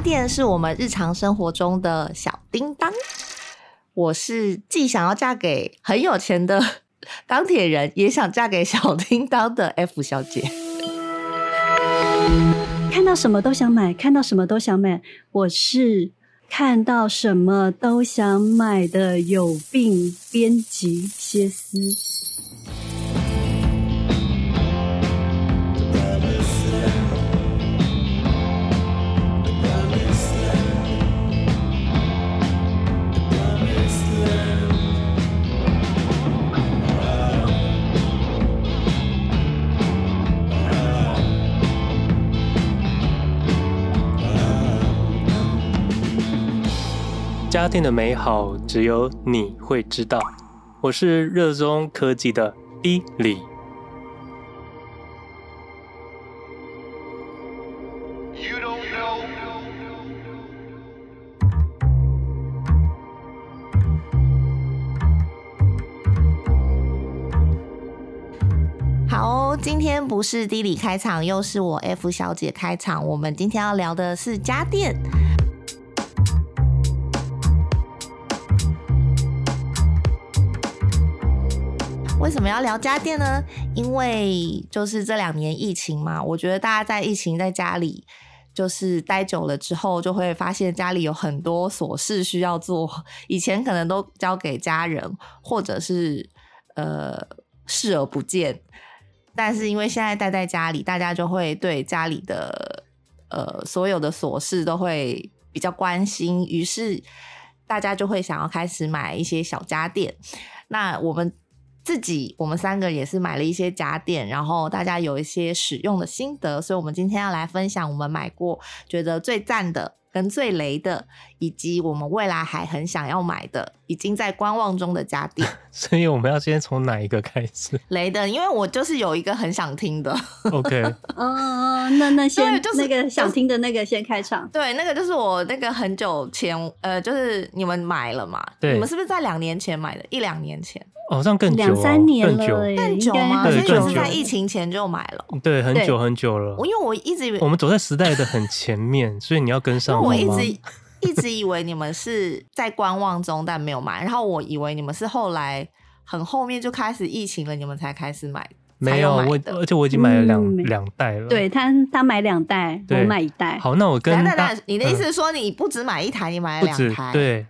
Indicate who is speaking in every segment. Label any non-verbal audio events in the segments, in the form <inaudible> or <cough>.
Speaker 1: 电是我们日常生活中的小叮当。我是既想要嫁给很有钱的 <laughs> 钢铁人，也想嫁给小叮当的 F 小姐。
Speaker 2: 看到什么都想买，看到什么都想买。我是看到什么都想买的有病编辑歇斯。
Speaker 3: 家电的美好，只有你会知道。我是热衷科技的 Billy。
Speaker 1: 好，今天不是 Billy 开场，又是我 F 小姐开场。我们今天要聊的是家电。为什么要聊家电呢？因为就是这两年疫情嘛，我觉得大家在疫情在家里就是待久了之后，就会发现家里有很多琐事需要做。以前可能都交给家人，或者是呃视而不见，但是因为现在待在家里，大家就会对家里的呃所有的琐事都会比较关心，于是大家就会想要开始买一些小家电。那我们。自己，我们三个也是买了一些家电，然后大家有一些使用的心得，所以我们今天要来分享我们买过觉得最赞的跟最雷的，以及我们未来还很想要买的，已经在观望中的家电。<laughs>
Speaker 3: 所以我们要先从哪一个开始？<laughs>
Speaker 1: 雷的，因为我就是有一个很想听的。
Speaker 3: OK，<laughs>
Speaker 2: 哦，那那先
Speaker 1: 就是
Speaker 2: 那个想听的那个先开场。
Speaker 1: 对，那个就是我那个很久前，呃，就是你们买了嘛？
Speaker 3: 对，
Speaker 1: 你们是不是在两年前买的？一两年前。
Speaker 3: 好像更久，
Speaker 2: 两三年了，
Speaker 3: 更久，
Speaker 1: 更久吗？所以你是在疫情前就买了？
Speaker 3: 对，很久很久了。
Speaker 1: 我因为我一直以为
Speaker 3: 我们走在时代的很前面，所以你要跟上。
Speaker 1: 我一直一直以为你们是在观望中，但没有买。然后我以为你们是后来很后面就开始疫情了，你们才开始买。
Speaker 3: 没有，我而且我已经买了两两袋了。
Speaker 2: 对他，他买两袋，我买一袋。
Speaker 3: 好，那我跟
Speaker 1: 大你的意思是说你不止买一台，你买了两台？
Speaker 3: 对。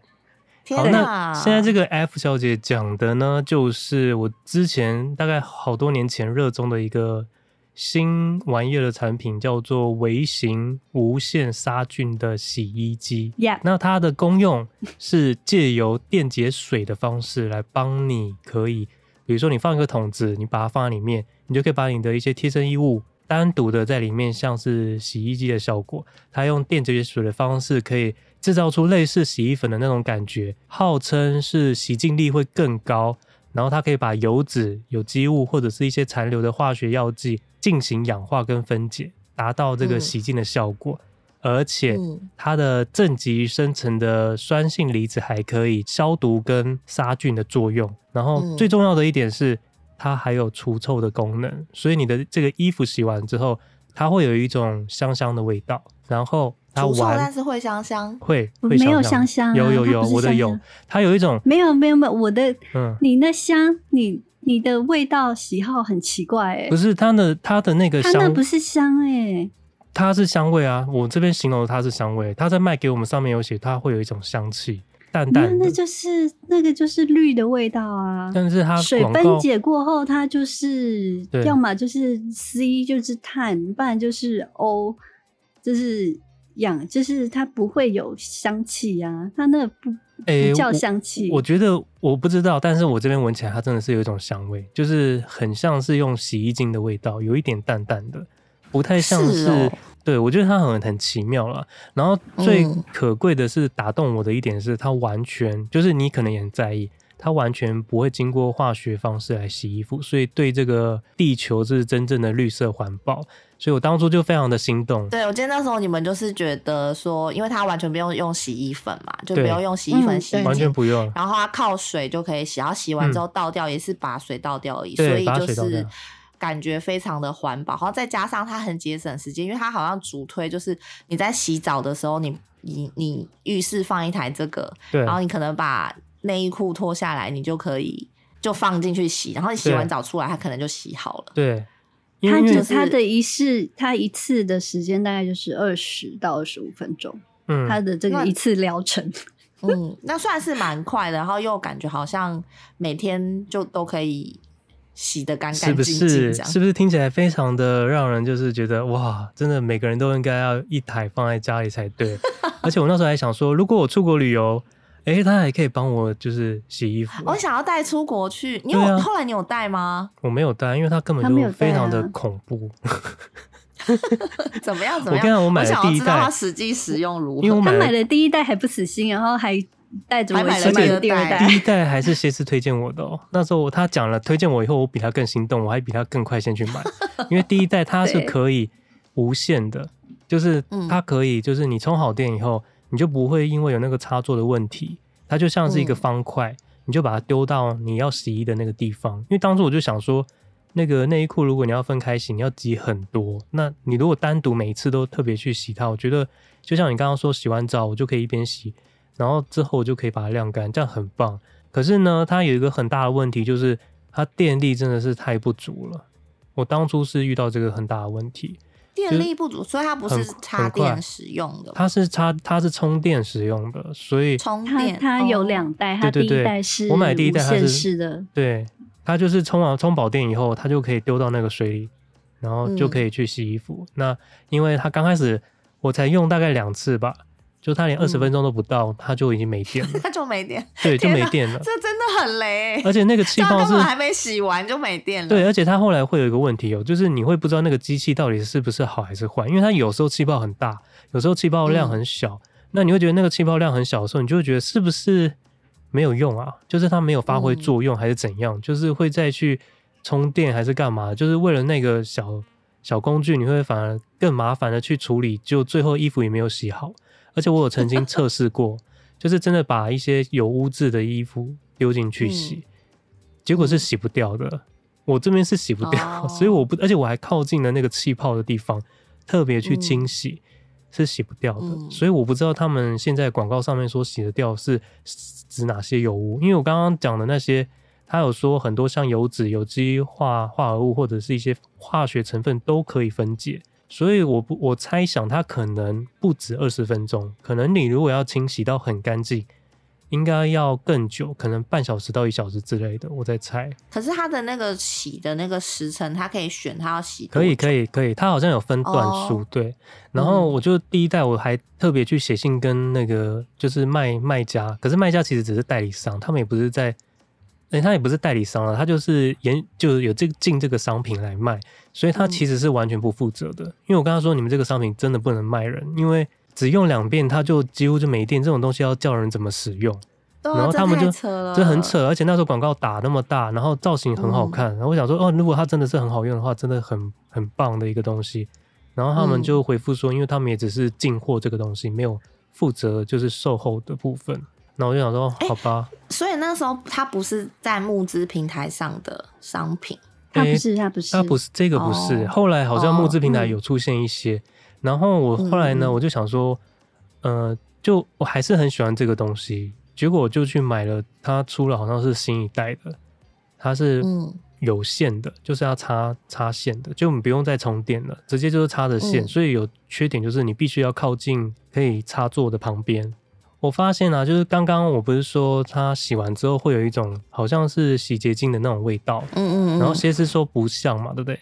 Speaker 3: 好，那现在这个 F 小姐讲的呢，就是我之前大概好多年前热衷的一个新玩意儿的产品，叫做微型无线杀菌的洗衣机。
Speaker 2: Yeah.
Speaker 3: 那它的功用是借由电解水的方式来帮你，可以，比如说你放一个桶子，你把它放在里面，你就可以把你的一些贴身衣物单独的在里面，像是洗衣机的效果。它用电解水的方式可以。制造出类似洗衣粉的那种感觉，号称是洗净力会更高，然后它可以把油脂、有机物或者是一些残留的化学药剂进行氧化跟分解，达到这个洗净的效果。嗯、而且它的正极生成的酸性离子还可以消毒跟杀菌的作用。然后最重要的一点是，它还有除臭的功能，所以你的这个衣服洗完之后，它会有一种香香的味道。然后它玩，
Speaker 1: 但是会香香，
Speaker 3: 会会
Speaker 2: 没有香香、啊，
Speaker 3: 有有有，我的有，它有一种
Speaker 2: 没有没有没有，我的，嗯，你那香，你你的味道喜好很奇怪哎，
Speaker 3: 不是它的它的那个香，它
Speaker 2: 那不是香哎，
Speaker 3: 它是香味啊，我这边形容的它是香味，它在卖给我们上面有写，它会有一种香气，淡淡的，
Speaker 2: 那就是那个就是绿的味道啊，
Speaker 3: 但是它
Speaker 2: 水分解过后，它就是要么就是 C 就是碳，不然就是 O。就是养，就是它不会有香气呀、啊，它那不不叫香气、欸。
Speaker 3: 我觉得我不知道，但是我这边闻起来，它真的是有一种香味，就是很像是用洗衣精的味道，有一点淡淡的，不太像是。是哦、对，我觉得它很很奇妙了。然后最可贵的是打动我的一点是，它完全就是你可能也很在意，它完全不会经过化学方式来洗衣服，所以对这个地球是真正的绿色环保。所以我当初就非常的心动。
Speaker 1: 对，我记得那时候你们就是觉得说，因为它完全不用用洗衣粉嘛，就不用用洗衣粉洗
Speaker 3: 完全不用。
Speaker 1: 然后它靠水就可以洗，然后洗完之后倒掉也是把水倒掉而已，所以就是感觉非常的环保，然后再加上它很节省时间，因为它好像主推就是你在洗澡的时候，你你你浴室放一台这
Speaker 3: 个，
Speaker 1: 然后你可能把内衣裤脱下来，你就可以就放进去洗，然后你洗完澡出来，它可能就洗好了。
Speaker 3: 对，
Speaker 2: 它就它的一次，它一次的时间大概就是二十到二十五分钟，嗯，它的这个一次疗程。<laughs>
Speaker 1: 嗯，那算是蛮快的，然后又感觉好像每天就都可以洗的干干净净，是不
Speaker 3: 是？是不是听起来非常的让人就是觉得哇，真的每个人都应该要一台放在家里才对。<laughs> 而且我那时候还想说，如果我出国旅游，哎、欸，他还可以帮我就是洗衣服。
Speaker 1: 我想要带出国去，你有、啊、后来你有带吗？
Speaker 3: 我没有带，因为他根本就非常的恐怖。<laughs>
Speaker 1: 怎么样？怎么样？
Speaker 3: 我跟你讲，我买的第一代，
Speaker 1: 他实际使用如何？
Speaker 3: 因为我
Speaker 2: 买他买的第一代还不死心，然后还带着我买了第二代。
Speaker 3: 第一代还是谢师推荐我的哦。那时候他讲了推荐我以后，我比他更心动，我还比他更快先去买。<laughs> 因为第一代它是可以无线的，就是它可以，就是你充好电以后，你就不会因为有那个插座的问题，它就像是一个方块，嗯、你就把它丢到你要洗衣的那个地方。因为当初我就想说。那个内衣裤，如果你要分开洗，你要挤很多。那你如果单独每一次都特别去洗它，我觉得就像你刚刚说，洗完澡我就可以一边洗，然后之后我就可以把它晾干，这样很棒。可是呢，它有一个很大的问题，就是它电力真的是太不足了。我当初是遇到这个很大的问题，
Speaker 1: 电力不足，所以它不是插电使用的，
Speaker 3: 它是插，它是充电使用的，所以
Speaker 1: 充电
Speaker 2: 它，它有两代，它第一代是
Speaker 3: 我买第一代它
Speaker 2: 是的，
Speaker 3: 对。它就是充完充饱电以后，它就可以丢到那个水里，然后就可以去洗衣服。嗯、那因为它刚开始我才用大概两次吧，就它连二十分钟都不到，它、嗯、就已经没电了。<laughs>
Speaker 1: 它就没电，
Speaker 3: 对，就没电了。
Speaker 1: 这真的很雷。
Speaker 3: 而且那个气泡是
Speaker 1: 还没洗完就没电了。
Speaker 3: 对，而且它后来会有一个问题哦，就是你会不知道那个机器到底是不是好还是坏，因为它有时候气泡很大，有时候气泡量很小。嗯、那你会觉得那个气泡量很小的时候，你就会觉得是不是？没有用啊，就是它没有发挥作用，还是怎样？嗯、就是会再去充电，还是干嘛？就是为了那个小小工具，你会反而更麻烦的去处理，就最后衣服也没有洗好。而且我有曾经测试过，就是真的把一些有污渍的衣服丢进去洗，嗯、结果是洗不掉的。我这边是洗不掉，哦、所以我不，而且我还靠近了那个气泡的地方，特别去清洗。嗯是洗不掉的，嗯、所以我不知道他们现在广告上面说洗得掉是指哪些油污。因为我刚刚讲的那些，他有说很多像油脂、有机化化合物或者是一些化学成分都可以分解，所以我不我猜想它可能不止二十分钟，可能你如果要清洗到很干净。应该要更久，可能半小时到一小时之类的，我在猜。
Speaker 1: 可是它的那个洗的那个时辰，它可以选它要洗。
Speaker 3: 可以可以可以，它好像有分段数，哦、对。然后我就第一代我还特别去写信跟那个就是卖卖家，可是卖家其实只是代理商，他们也不是在，哎、欸，他也不是代理商了，他就是研就有这个进这个商品来卖，所以他其实是完全不负责的。嗯、因为我跟他说，你们这个商品真的不能卖人，因为。只用两遍，他就几乎就没电。这种东西要叫人怎么使用？
Speaker 1: 啊、
Speaker 3: 然后他们就
Speaker 1: 这，
Speaker 3: 这很扯，而且那时候广告打那么大，然后造型很好看。嗯、然后我想说，哦，如果它真的是很好用的话，真的很很棒的一个东西。然后他们就回复说，因为他们也只是进货这个东西，没有负责就是售后的部分。那我就想说，好吧。
Speaker 1: 所以那时候它不是在募资平台上的商品，
Speaker 2: 它不是，它不是，
Speaker 3: 它不是这个不是。哦、后来好像募资平台有出现一些。然后我后来呢，我就想说，嗯、呃，就我还是很喜欢这个东西，结果我就去买了，它出了好像是新一代的，它是有线的，就是要插插线的，就我们不用再充电了，直接就是插着线，所以有缺点就是你必须要靠近可以插座的旁边。我发现啊，就是刚刚我不是说它洗完之后会有一种好像是洗洁精的那种味道，嗯嗯，然后谢师说不像嘛，对不对？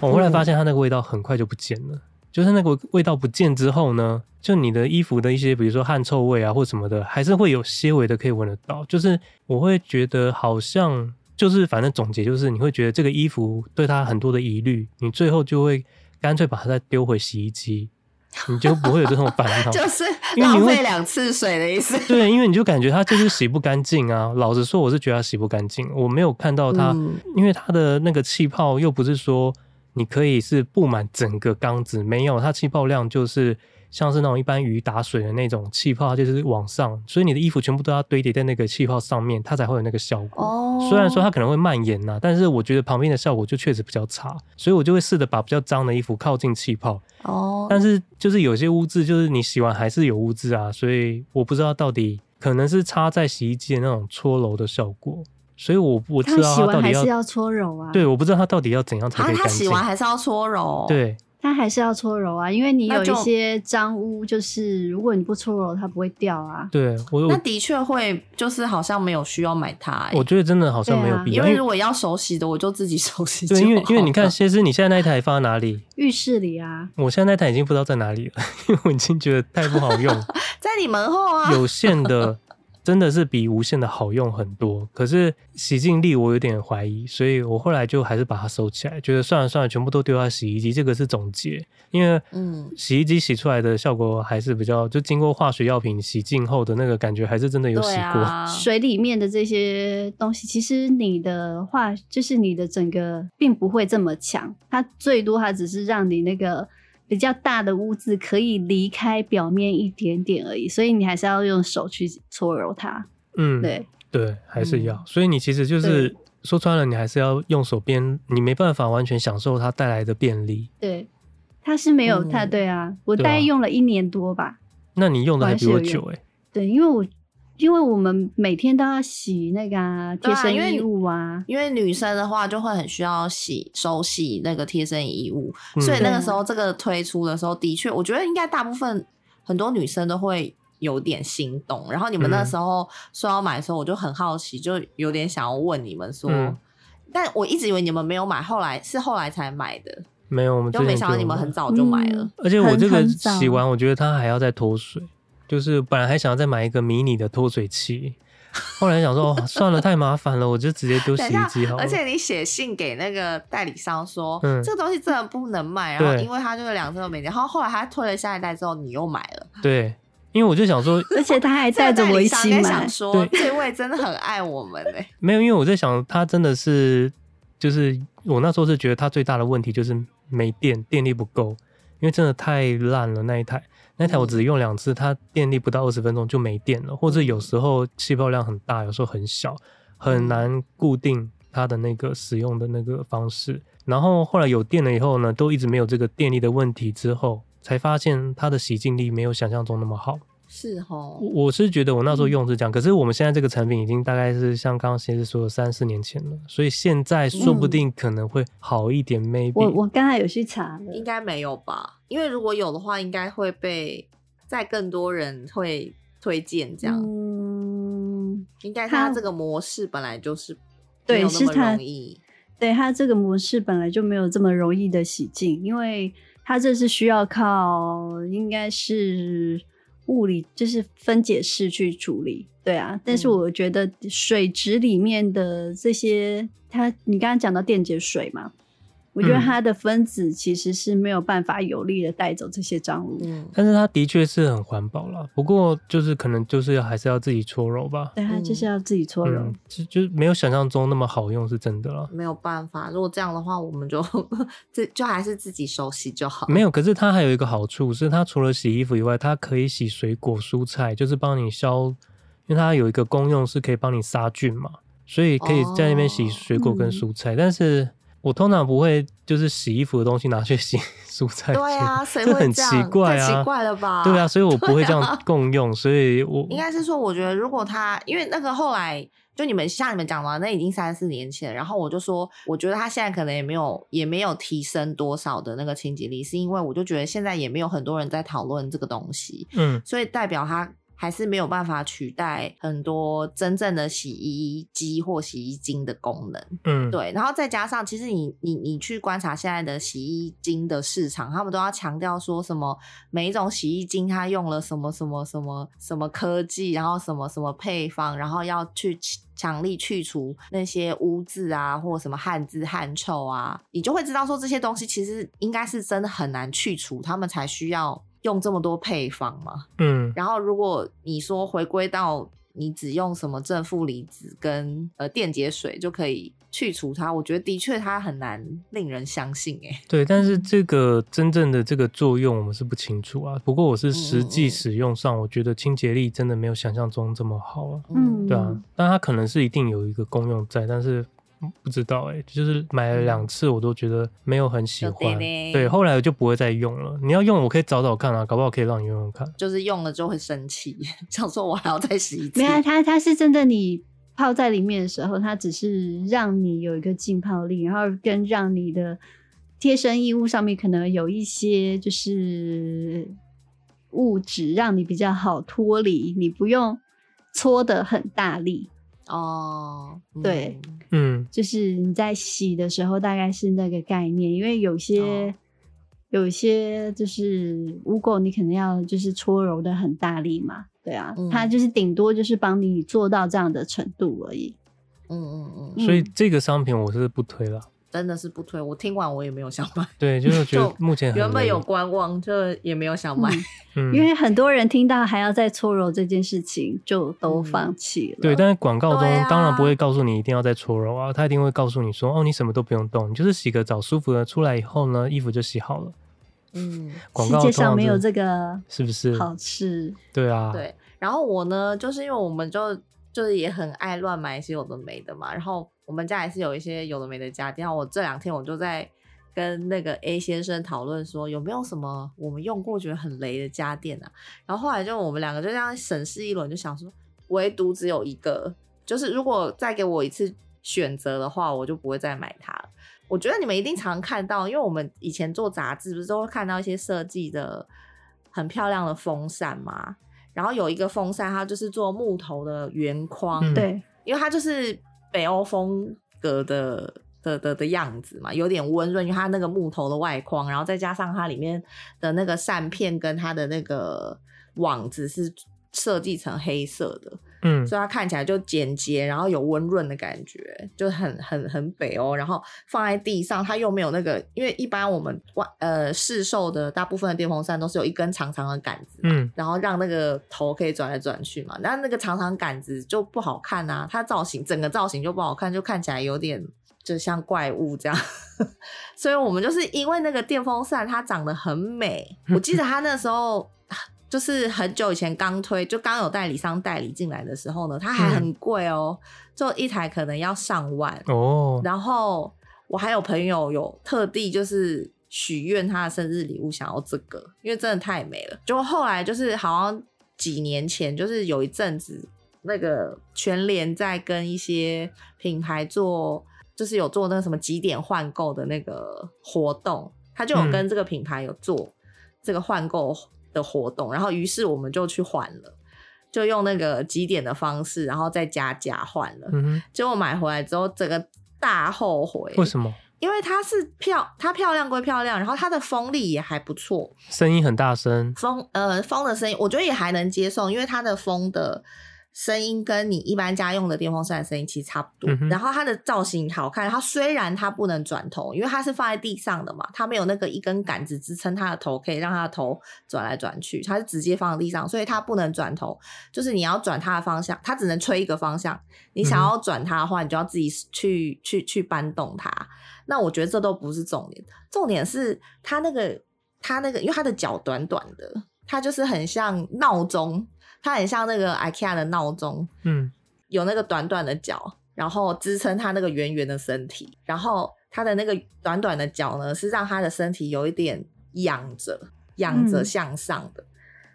Speaker 3: 我后来发现它那个味道很快就不见了。就是那个味道不见之后呢，就你的衣服的一些，比如说汗臭味啊或什么的，还是会有些微的可以闻得到。就是我会觉得好像就是反正总结就是，你会觉得这个衣服对它很多的疑虑，你最后就会干脆把它再丢回洗衣机，你就不会有这种烦恼。<laughs>
Speaker 1: 就是浪费两次水的意思。<laughs>
Speaker 3: 对，因为你就感觉它就是洗不干净啊。老实说，我是觉得它洗不干净，我没有看到它，嗯、因为它的那个气泡又不是说。你可以是布满整个缸子，没有它气泡量就是像是那种一般鱼打水的那种气泡，就是往上，所以你的衣服全部都要堆叠在那个气泡上面，它才会有那个效果。哦，虽然说它可能会蔓延呐，但是我觉得旁边的效果就确实比较差，所以我就会试着把比较脏的衣服靠近气泡。哦，但是就是有些污渍，就是你洗完还是有污渍啊，所以我不知道到底可能是插在洗衣机的那种搓揉的效果。所以我我知道他到底要，
Speaker 2: 搓揉啊？
Speaker 3: 对，我不知道它到底要怎样才可以干净。
Speaker 1: 他洗完还是要搓揉？
Speaker 3: 对，
Speaker 2: 他还是要搓揉啊，因为你有一些脏污，就是如果你不搓揉，它不会掉啊。
Speaker 3: 对，我
Speaker 1: 那的确会，就是好像没有需要买它、欸。
Speaker 3: 我觉得真的好像没有必要，
Speaker 1: 因为如果要手洗的，我就自己手洗。
Speaker 3: 对，因为因为你看，其实你现在那一台放在哪里？
Speaker 2: 浴室里啊。
Speaker 3: 我现在那台已经不知道在哪里了，<laughs> 因为我已经觉得太不好用。<laughs>
Speaker 1: 在你门后啊。
Speaker 3: 有线的。真的是比无线的好用很多，可是洗净力我有点怀疑，所以我后来就还是把它收起来，觉得算了算了，全部都丢在洗衣机。这个是总结，因为嗯，洗衣机洗出来的效果还是比较，就经过化学药品洗净后的那个感觉，还是真的有洗过。
Speaker 2: 啊、水里面的这些东西，其实你的话就是你的整个并不会这么强，它最多它只是让你那个。比较大的污渍可以离开表面一点点而已，所以你还是要用手去搓揉它。
Speaker 3: 嗯，
Speaker 2: 对
Speaker 3: 对，还是要。嗯、所以你其实就是说穿了，你还是要用手边，你没办法完全享受它带来的便利。
Speaker 2: 对，它是没有太、嗯、对啊，我大概用了一年多吧。
Speaker 3: 那你用的还比我久哎、欸。
Speaker 2: 对，因为我。因为我们每天都要洗那个贴身衣物啊，
Speaker 1: 啊因，因为女生的话就会很需要洗手洗那个贴身衣物，嗯、所以那个时候这个推出的时候，的确，我觉得应该大部分很多女生都会有点心动。然后你们那时候说要买的时候，我就很好奇，就有点想要问你们说，嗯、但我一直以为你们没有买，后来是后来才买的，
Speaker 3: 没有，我们
Speaker 1: 就没想到你们很早就买了。嗯、
Speaker 3: 而且我这个洗完，我觉得它还要再脱水。就是本来还想要再买一个迷你的脱水器，后来想说哦，算了，太麻烦了，我就直接丢洗衣机好了。
Speaker 1: 而且你写信给那个代理商说，嗯，这个东西真的不能卖，然后因为他就是两次都没然后后来他退了下一代之后，你又买了。
Speaker 3: 对，因为我就想说，<laughs>
Speaker 2: 而且他还带着我一起买，
Speaker 1: 想说这位真的很爱我们嘞。<laughs>
Speaker 3: 没有，因为我在想，他真的是，就是我那时候是觉得他最大的问题就是没电，电力不够，因为真的太烂了那一台。那台我只用两次，它电力不到二十分钟就没电了，或者有时候气泡量很大，有时候很小，很难固定它的那个使用的那个方式。然后后来有电了以后呢，都一直没有这个电力的问题，之后才发现它的洗净力没有想象中那么好。
Speaker 1: 是哦，
Speaker 3: 我是觉得我那时候用是这样，嗯、可是我们现在这个产品已经大概是像刚刚先生说的三四年前了，所以现在说不定可能会好一点。maybe
Speaker 2: 我我刚才有去查了，
Speaker 1: 应该没有吧？因为如果有的话，应该会被再更多人会推荐这样。嗯，应该它这个模式本来就是没有那么容易，
Speaker 2: 对，它这个模式本来就没有这么容易的洗净，因为它这是需要靠应该是。物理就是分解式去处理，对啊，但是我觉得水质里面的这些，它你刚刚讲到电解水嘛。我觉得它的分子其实是没有办法有力的带走这些脏物，嗯，
Speaker 3: 但是它的确是很环保了。不过就是可能就是还是要自己搓揉吧。
Speaker 2: 对，它就是要自己搓揉，
Speaker 3: 就、嗯、就没有想象中那么好用，是真的了。
Speaker 1: 没有办法，如果这样的话，我们就 <laughs> 这就还是自己手洗就好。
Speaker 3: 没有，可是它还有一个好处是，它除了洗衣服以外，它可以洗水果蔬菜，就是帮你消，因为它有一个功用是可以帮你杀菌嘛，所以可以在那边洗水果跟蔬菜，哦嗯、但是。我通常不会就是洗衣服的东西拿去洗 <laughs> 蔬菜，
Speaker 1: 对啊，谁会这样？
Speaker 3: 很奇怪啊，
Speaker 1: 太奇怪了吧？
Speaker 3: 对啊，所以我不会这样 <laughs> 共用，啊、所以我
Speaker 1: 应该是说，我觉得如果他因为那个后来就你们像你们讲的，那已经三四年前，然后我就说，我觉得他现在可能也没有也没有提升多少的那个清洁力，是因为我就觉得现在也没有很多人在讨论这个东西，嗯，所以代表他。还是没有办法取代很多真正的洗衣机或洗衣精的功能，嗯，对。然后再加上，其实你你你去观察现在的洗衣精的市场，他们都要强调说什么每一种洗衣精它用了什么什么什么什么科技，然后什么什么配方，然后要去强力去除那些污渍啊，或什么汗渍汗臭啊，你就会知道说这些东西其实应该是真的很难去除，他们才需要。用这么多配方嘛，嗯，然后如果你说回归到你只用什么正负离子跟呃电解水就可以去除它，我觉得的确它很难令人相信哎。
Speaker 3: 对，但是这个真正的这个作用我们是不清楚啊。不过我是实际使用上，我觉得清洁力真的没有想象中这么好啊。嗯，对啊，但它可能是一定有一个功用在，但是不知道哎。就是买了两次，我都觉得没有很喜欢。对，后来我就不会再用了。你要用，我可以找找看啊，搞不好可以让你用用看。
Speaker 1: 就是用了就会生气，<laughs> 想说我还要再洗一次。
Speaker 2: 没有，它它是真的你。泡在里面的时候，它只是让你有一个浸泡力，然后跟让你的贴身衣物上面可能有一些就是物质，让你比较好脱离，你不用搓的很大力
Speaker 1: 哦。
Speaker 2: 对，
Speaker 3: 嗯，
Speaker 2: 就是你在洗的时候大概是那个概念，因为有些、哦、有些就是污垢，你可能要就是搓揉的很大力嘛。对啊，嗯、它就是顶多就是帮你做到这样的程度而已。
Speaker 1: 嗯嗯嗯。
Speaker 3: 所以这个商品我是不推了，
Speaker 1: 真的是不推。我听完我也没有想买。<laughs>
Speaker 3: 对，就是觉得目前
Speaker 1: 原本有观望，就也没有想买。<laughs>
Speaker 2: 嗯，因为很多人听到还要再搓揉这件事情，就都放弃了。
Speaker 3: 嗯、对，但是广告中当然不会告诉你一定要再搓揉啊，他一定会告诉你说，哦，你什么都不用动，你就是洗个澡舒服了出来以后呢，衣服就洗好了。
Speaker 1: 嗯，
Speaker 2: 广告世界上没有这个，
Speaker 3: 是不是
Speaker 2: 好吃？
Speaker 3: 对啊，
Speaker 1: 对。然后我呢，就是因为我们就就是也很爱乱买一些有的没的嘛。然后我们家也是有一些有的没的家电。然后我这两天我就在跟那个 A 先生讨论说，有没有什么我们用过觉得很雷的家电啊？然后后来就我们两个就这样审视一轮，就想说，唯独只有一个，就是如果再给我一次选择的话，我就不会再买它了。我觉得你们一定常看到，因为我们以前做杂志不是都会看到一些设计的很漂亮的风扇吗？然后有一个风扇，它就是做木头的圆框，
Speaker 2: 对、嗯，
Speaker 1: 因为它就是北欧风格的的的的样子嘛，有点温润，因为它那个木头的外框，然后再加上它里面的那个扇片跟它的那个网子是设计成黑色的。
Speaker 3: 嗯，
Speaker 1: 所以它看起来就简洁，然后有温润的感觉，就很很很北欧。然后放在地上，它又没有那个，因为一般我们外呃市售的大部分的电风扇都是有一根长长的杆子，
Speaker 3: 嗯，
Speaker 1: 然后让那个头可以转来转去嘛。那那个长长杆子就不好看啊，它造型整个造型就不好看，就看起来有点就像怪物这样。<laughs> 所以我们就是因为那个电风扇它长得很美，我记得它那时候。就是很久以前刚推，就刚有代理商代理进来的时候呢，它还很贵哦、喔，就一台可能要上万
Speaker 3: 哦。
Speaker 1: 然后我还有朋友有特地就是许愿他的生日礼物想要这个，因为真的太美了。就后来就是好像几年前，就是有一阵子那个全联在跟一些品牌做，就是有做那个什么几点换购的那个活动，他就有跟这个品牌有做这个换购。的活动，然后于是我们就去换了，就用那个几点的方式，然后再加价换了。
Speaker 3: 嗯哼，
Speaker 1: 结果买回来之后，整个大后悔。
Speaker 3: 为什么？
Speaker 1: 因为它是漂，它漂亮归漂亮，然后它的风力也还不错，
Speaker 3: 声音很大声。
Speaker 1: 风呃，风的声音，我觉得也还能接受，因为它的风的。声音跟你一般家用的电风扇的声音其实差不多，嗯，然后它的造型好看。它虽然它不能转头，因为它是放在地上的嘛，它没有那个一根杆子支撑它的头，可以让它的头转来转去。它是直接放在地上，所以它不能转头。就是你要转它的方向，它只能吹一个方向。你想要转它的话，你就要自己去去去搬动它。那我觉得这都不是重点，重点是它那个它那个，因为它的脚短短的，它就是很像闹钟。它很像那个 IKEA 的闹钟，
Speaker 3: 嗯，
Speaker 1: 有那个短短的脚，然后支撑它那个圆圆的身体，然后它的那个短短的脚呢，是让它的身体有一点仰着，仰着向上的，
Speaker 2: 嗯、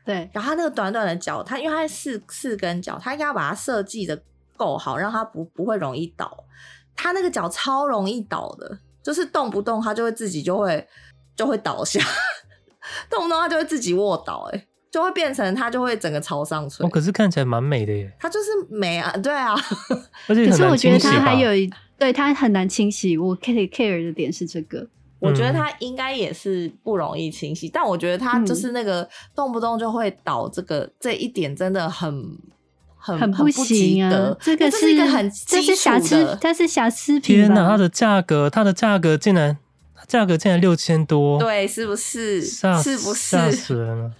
Speaker 2: 对。
Speaker 1: 然后它那个短短的脚，它因为它是四四根脚，它应该要把它设计的够好，让它不不会容易倒。它那个脚超容易倒的，就是动不动它就会自己就会就会倒下，<laughs> 动不动它就会自己卧倒、欸，哎。就会变成它就会整个朝上吹，
Speaker 3: 哦，可是看起来蛮美的耶。
Speaker 1: 它就是美啊，对啊。<laughs>
Speaker 3: 而且
Speaker 2: 可是我觉得它还有一，对，它很难清洗。我 care care 的点是这个，
Speaker 1: 我觉得它应该也是不容易清洗，嗯，但我觉得它就是那个动不动就会倒，这个，嗯，这一点真的很很
Speaker 2: 很不行啊。这个是，
Speaker 1: 是一个很
Speaker 2: 这是瑕疵，它是瑕疵品。
Speaker 3: 天哪，它的价格，它的价格竟然价格竟然六千多，
Speaker 1: 对，是不是？是不是？
Speaker 3: 吓死人了。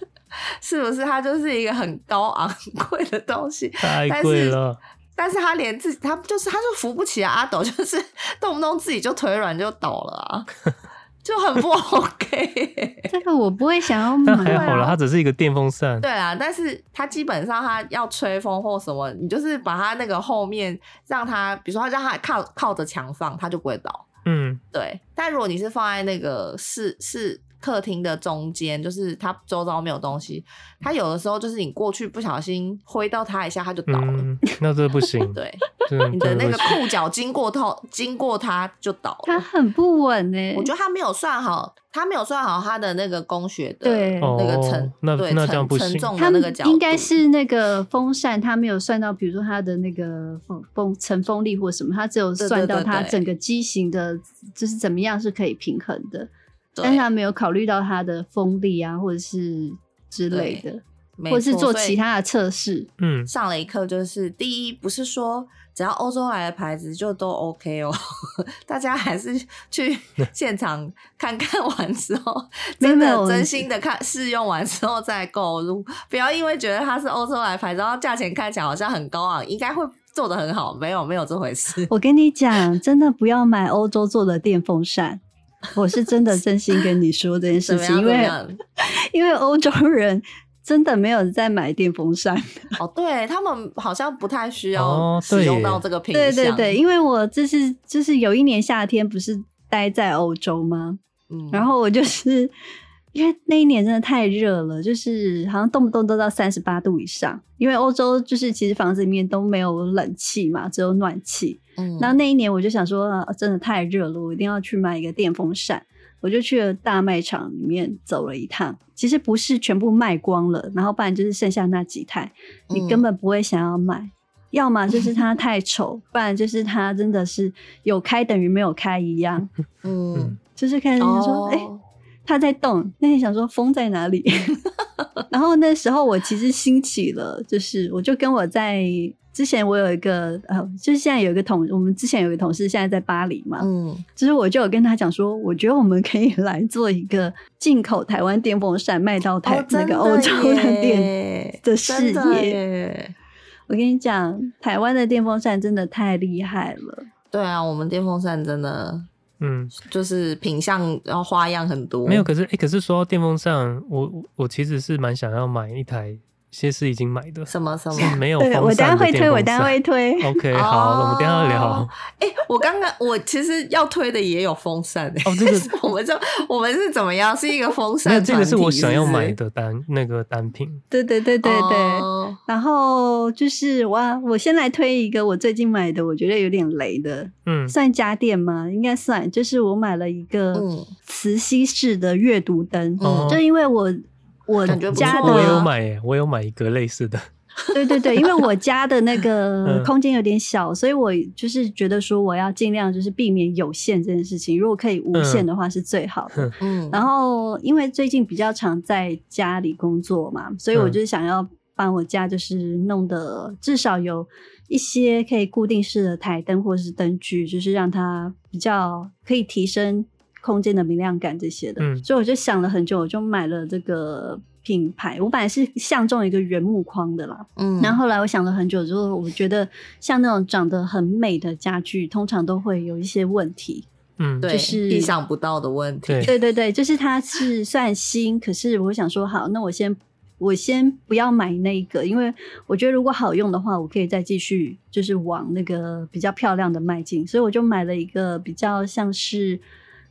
Speaker 1: 是不是它就是一个很高昂 <laughs> 贵的东西？
Speaker 3: 太贵了。
Speaker 1: 但是他连自己，他就是他就扶不起阿斗，<laughs> 就是动不动自己就腿软就倒了啊，<laughs> 就很不 OK。
Speaker 2: 这个我不会想要买。
Speaker 3: 但还好了，它只是一个电风扇。
Speaker 1: 对啊，但是它基本上它要吹风或什么，你就是把它那个后面让它，比如说让它靠靠着墙放，它就不会倒。
Speaker 3: 嗯，
Speaker 1: 对。但如果你是放在那个是是。客厅的中间，就是它周遭没有东西，它有的时候就是你过去不小心挥到它一下，它就倒了。
Speaker 3: 嗯、那这不行。<laughs>
Speaker 1: 对，你的那个裤脚经过它，经过它就倒了。
Speaker 2: 它很不稳呢。
Speaker 1: 我觉得它没有算好，它没有算好它的那个工学的那个承，
Speaker 3: 那
Speaker 1: 对
Speaker 3: 那这样不行。
Speaker 1: 承重的那个角度
Speaker 2: 应该是那个风扇，它没有算到，比如说它的那个风风承风力或什么，它只有算到它整个机型的，就是怎么样是可以平衡的。但是他没有考虑到它的风力啊，或者是之类的，或者是做其他的测试。
Speaker 3: 嗯，
Speaker 1: 上了一课就是第一，不是说只要欧洲来的牌子就都 OK 哦，<laughs> 大家还是去 <laughs> 现场看看完之后，<laughs> 真的真心的看试用完之后再购入，不要因为觉得它是欧洲来的牌子，然后价钱看起来好像很高昂，应该会做的很好，没有没有这回事。
Speaker 2: 我跟你讲，真的不要买欧洲做的电风扇。我是真的真心跟你说这件事情，因为 <laughs> 因为欧洲人真的没有在买电风扇
Speaker 1: 哦，对他们好像不太需要使用到这个品牌。
Speaker 2: 对对对，因为我这是就是有一年夏天不是待在欧洲吗？嗯，然后我就是。因为那一年真的太热了，就是好像动不动都到三十八度以上。因为欧洲就是其实房子里面都没有冷气嘛，只有暖气。嗯，然后那一年我就想说，啊，真的太热了，我一定要去买一个电风扇。我就去了大卖场里面走了一趟，其实不是全部卖光了，然后不然就是剩下那几台，你根本不会想要买。嗯，要么就是它 <laughs> 太丑，不然就是它真的是有开等于没有开一样。嗯，就是看人家说，哎，哦。欸他在动，那你想说风在哪里？<laughs> 然后那时候我其实兴起了，就是我就跟我在之前我有一个呃，就是现在有一个同，我们之前有一个同事现在在巴黎嘛，嗯，就是我就有跟他讲说，我觉得我们可以来做一个进口台湾电风扇卖到台、哦、那个欧洲的店的事业。我跟你讲，台湾的电风扇真的太厉害了。
Speaker 1: 对啊，我们电风扇真的。嗯，就是品相，然后花样很多。
Speaker 3: 没有，可是哎、欸，可是说到电风扇，我我其实是蛮想要买一台。些是已经买的
Speaker 1: 什么什么
Speaker 3: 没有风扇的电风扇？
Speaker 2: 我等下会推，我等下会推。
Speaker 3: OK，好，我们等下聊。
Speaker 1: 哎，我刚刚我其实要推的也有风扇
Speaker 3: 哦，这个 <laughs>
Speaker 1: 我们就我们是怎么样？是一个风扇，
Speaker 3: 这个是我想要买的单那个单品。
Speaker 2: 对对对对对。然后就是哇，我先来推一个我最近买的，我觉得有点雷的，嗯，算家电吗？应该算。就是我买了一个磁吸式的阅读灯，嗯，就因为我。我家的
Speaker 3: 我有买，我有买一个类似的。<laughs>
Speaker 2: 对对对，因为我家的那个 <laughs> 空间有点小，嗯，所以我就是觉得说我要尽量就是避免有限这件事情。如果可以无限的话是最好的。嗯，然后因为最近比较常在家里工作嘛，所以我就想要把我家就是弄得至少有一些可以固定式的台灯或者是灯具，就是让它比较可以提升。空间的明亮感这些的，嗯，所以我就想了很久，我就买了这个品牌。我本来是相中一个原木框的啦，嗯，然后后来我想了很久之后，我觉得像那种长得很美的家具，通常都会有一些问题，
Speaker 1: 嗯，就是意想不到的问题。
Speaker 2: 对对对，就是它是算新，可是我想说，好，那我先我先不要买那个，因为我觉得如果好用的话，我可以再继续就是往那个比较漂亮的迈进，所以我就买了一个比较像是。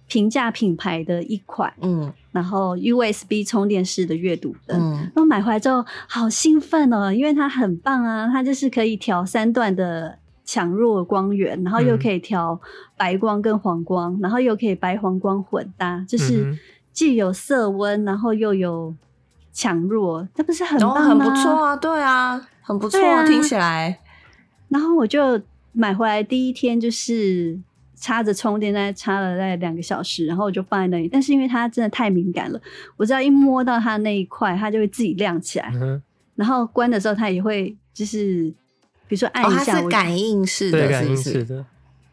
Speaker 2: 平价品牌的一款，嗯，然后 USB 充电式的阅读灯，嗯，然后买回来之后好兴奋哦，因为它很棒啊，它就是可以调三段的强弱光源，然后又可以调白光跟黄光，然后又可以白黄光混搭，就是既有色温，然后又有强弱，这不是很棒吗？
Speaker 1: 很不错啊，对啊，很不错啊，听起来。
Speaker 2: 然后我就买回来第一天就是。插着充电，大概插了大概两个小时，然后我就放在那里。但是因为它真的太敏感了，我只要一摸到它那一块，它就会自己亮起来。嗯、然后关的时候，它也会就是，比如说按一下，
Speaker 1: 哦、它是感应式的，
Speaker 3: 感应式的。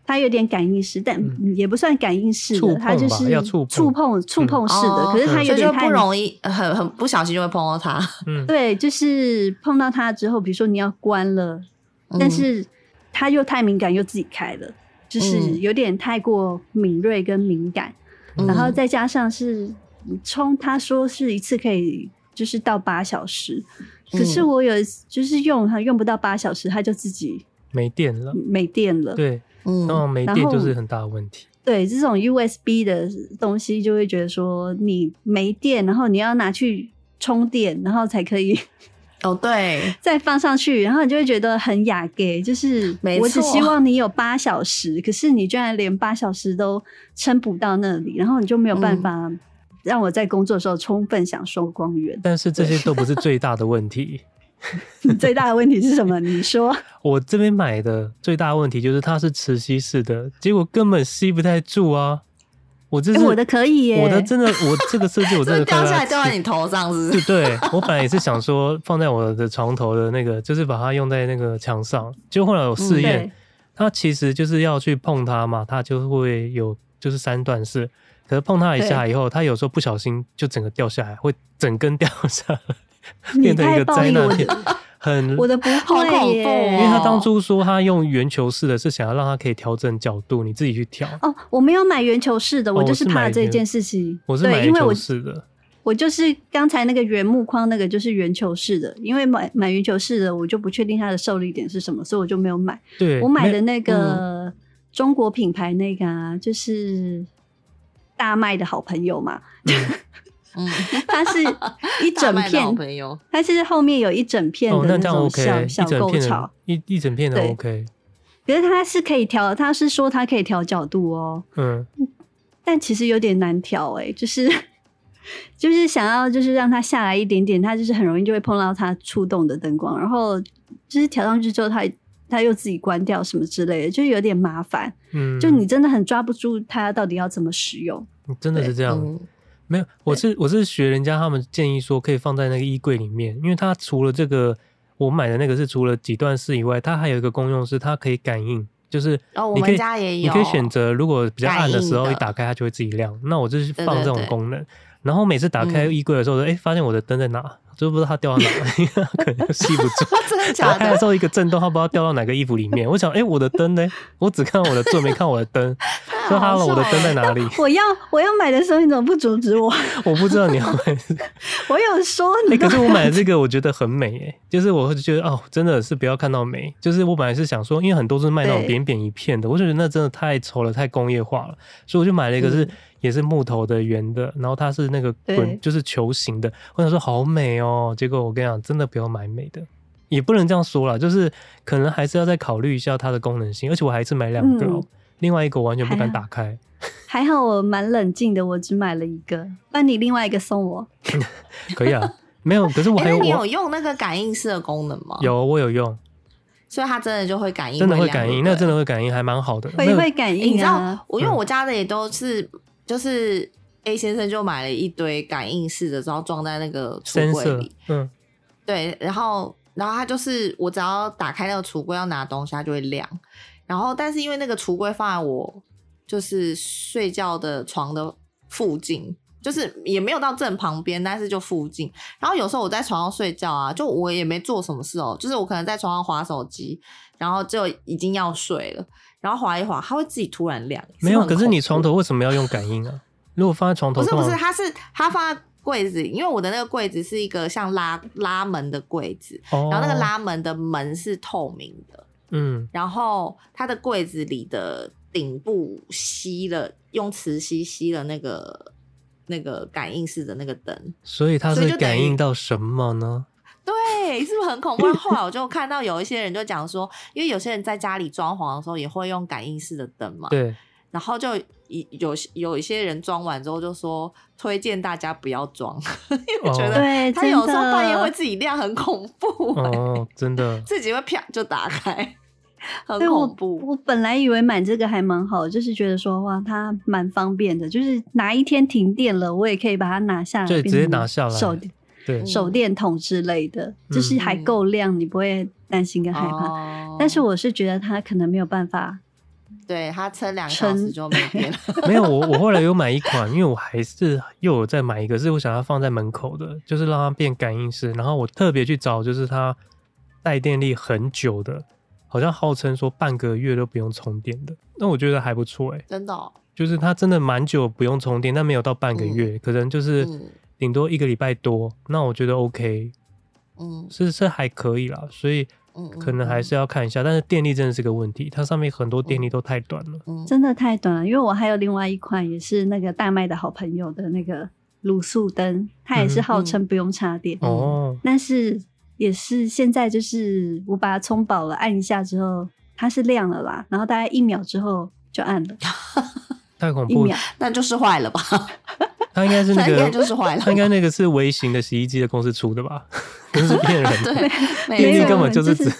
Speaker 2: 它有点感应式，但也不算感应式的，嗯、它就是触
Speaker 3: 触
Speaker 2: 碰触碰式的。嗯、可是它有点太、
Speaker 1: 嗯、不容易，很很不小心就会碰到它。
Speaker 2: 嗯，<laughs> 对，就是碰到它之后，比如说你要关了，嗯、但是。它又太敏感，又自己开了，就是有点太过敏锐跟敏感，嗯、然后再加上是充，他说是一次可以就是到八小时，嗯、可是我有就是用它用不到八小时，它就自己
Speaker 3: 没电了，
Speaker 2: 没电了，
Speaker 3: 对，嗯，然后没电就是很大的问题。
Speaker 2: 对，这种 USB 的东西就会觉得说你没电，然后你要拿去充电，然后才可以。
Speaker 1: 哦，对，
Speaker 2: 再放上去，然后你就会觉得很雅给，就是我只希望你有八小时，可是你居然连八小时都撑不到那里，然后你就没有办法让我在工作的时候充分享受光源。
Speaker 3: 但是这些都不是最大的问题，<laughs>
Speaker 2: 最大的问题是什么？<laughs> 你说，
Speaker 3: 我这边买的最大的问题就是它是磁吸式的，结果根本吸不太住啊。我这是、欸、
Speaker 2: 我的可以耶，
Speaker 3: 我的真的，我这个设计我真的 <laughs>
Speaker 1: 掉下来掉在你头上是不是？
Speaker 3: 对，对，我本来也是想说放在我的床头的那个，就是把它用在那个墙上。就后来我试验，嗯、它其实就是要去碰它嘛，它就会有就是三段式。可是碰它一下以后，它有时候不小心就整个掉下来，会整根掉下来，<laughs> 变成一个灾难片。很 <laughs>
Speaker 2: 我的不会耶，
Speaker 3: 因为他当初说他用圆球式的，是想要让他可以调整角度，你自己去调。
Speaker 2: 哦，我没有买圆球式的，我就是怕这件事情。
Speaker 3: 我是买圆球式的，
Speaker 2: 我就是刚才那个圆木框那个就是圆球式的，因为买买圆球式的，我就不确定它的受力点是什么，所以我就没有买。
Speaker 3: 对，
Speaker 2: 我买的那个中国品牌那个啊，就是大麦的好朋友嘛。嗯 <laughs>
Speaker 1: 嗯，<laughs>
Speaker 2: 它是一整片，它是后面有一整片的那种小、哦、小沟槽，
Speaker 3: 一一整片的 OK。
Speaker 2: 可是它是可以调，它是说它可以调角度哦。嗯，但其实有点难调哎，就是 <laughs> 就是想要就是让它下来一点点，它就是很容易就会碰到它触动的灯光，然后就是调上去之后它，它它又自己关掉什么之类的，就有点麻烦。嗯，就你真的很抓不住它到底要怎么使用。
Speaker 3: 真的是这样。嗯没有，我是我是学人家他们建议说可以放在那个衣柜里面，因为它除了这个我买的那个是除了几段式以外，它还有一个功用是它可以感应，就是哦你可以、哦、你可以选择如果比较暗的时候一打开它就会自己亮，那我就是放这种功能，然后每次打开衣柜的时候说哎、嗯、发现我的灯在哪？就不知道它掉到哪，里可能吸不住。<laughs>
Speaker 1: 真的假的？
Speaker 3: 打开的时候一个震动，它不知道掉到哪个衣服里面。我想，哎、欸，我的灯呢？我只看我的座，没看我的灯。说哈喽，我的灯在哪里？
Speaker 2: 我要我要买的时候，你怎么不阻止我？
Speaker 3: 我不知道你要买。
Speaker 2: 我有说你、
Speaker 3: 欸。可是我买的这个，我觉得很美诶。就是我会觉得哦，真的是不要看到美。就是我本来是想说，因为很多是卖那种扁扁一片的，我就觉得那真的太丑了，太工业化了，所以我就买了一个是。嗯也是木头的圆的，然后它是那个滚，就是球形的。我想说好美哦，结果我跟你讲，真的不要买美的，也不能这样说啦，就是可能还是要再考虑一下它的功能性。而且我还是买两个，嗯、另外一个我完全不敢打开。
Speaker 2: 还好我蛮冷静的，我只买了一个。那你另外一个送我？<laughs>
Speaker 3: 可以啊，没有。可是我还有，欸、
Speaker 1: 你有用那个感应式的功能吗？
Speaker 3: 有，我有用。
Speaker 1: 所以它真的就会感应，
Speaker 3: 真的会感应，那真的会感应，还蛮好的。
Speaker 2: 会会感应、啊欸、你知道，
Speaker 1: 我因为我家的也都是。就是 A 先生就买了一堆感应式的，然后装在那个橱柜里。嗯，对，然后然后他就是我只要打开那个橱柜要拿东西，它就会亮。然后但是因为那个橱柜放在我就是睡觉的床的附近，就是也没有到正旁边，但是就附近。然后有时候我在床上睡觉啊，就我也没做什么事哦，就是我可能在床上划手机，然后就已经要睡了。然后划一划，它会自己突然亮。
Speaker 3: 没有，可是你床头为什么要用感应啊？如果放在床头，
Speaker 1: 不是不是，它是它放在柜子里，因为我的那个柜子是一个像拉拉门的柜子，哦、然后那个拉门的门是透明的，嗯，然后它的柜子里的顶部吸了，用磁吸吸了那个那个感应式的那个灯，
Speaker 3: 所以它是感应到什么呢？
Speaker 1: 对，是不是很恐怖？后来我就看到有一些人就讲说，因为有些人在家里装潢的时候也会用感应式的灯嘛。
Speaker 3: 对。
Speaker 1: 然后就有有一些人装完之后就说，推荐大家不要装，<laughs> 因为觉得他有时候半夜会自己亮，很恐怖、欸。
Speaker 3: 哦，真的。
Speaker 1: 自己会啪就打开，很恐怖。
Speaker 2: 我，我本来以为买这个还蛮好，就是觉得说哇，它蛮方便的，就是哪一天停电了，我也可以把它拿下来，
Speaker 3: 对，直接拿下来。
Speaker 2: 对手电筒之类的，就是还够亮，嗯、你不会担心跟害怕。哦、但是我是觉得它可能没有办法，
Speaker 1: 对它撑两小时就没电了。<laughs>
Speaker 3: 没有，我我后来有买一款，因为我还是又有再买一个，是我想要放在门口的，就是让它变感应式。然后我特别去找，就是它带电力很久的，好像号称说半个月都不用充电的，那我觉得还不错哎、欸，
Speaker 1: 真的、哦，
Speaker 3: 就是它真的蛮久不用充电，但没有到半个月，嗯、可能就是顶多一个礼拜多，嗯、那我觉得 OK，嗯，是是还可以啦，所以可能还是要看一下，但是电力真的是个问题，它上面很多电力都太短了，
Speaker 2: 嗯，真的太短了，因为我还有另外一款也是那个大麦的好朋友的那个。卤素灯，它也是号称不用插电。哦，但是也是现在就是我把它充饱了，按一下之后它是亮了啦，然后大概一秒之后就暗了，<laughs>
Speaker 3: 太恐怖了，<laughs>
Speaker 1: 那就是坏了吧？<laughs>
Speaker 3: 它应该是那个，
Speaker 1: 应该就是坏了，
Speaker 3: 它应该那个是微型的洗衣机的公司出的吧？<laughs> 不是骗人的，
Speaker 1: 对，<laughs>
Speaker 3: 电力根本就是指。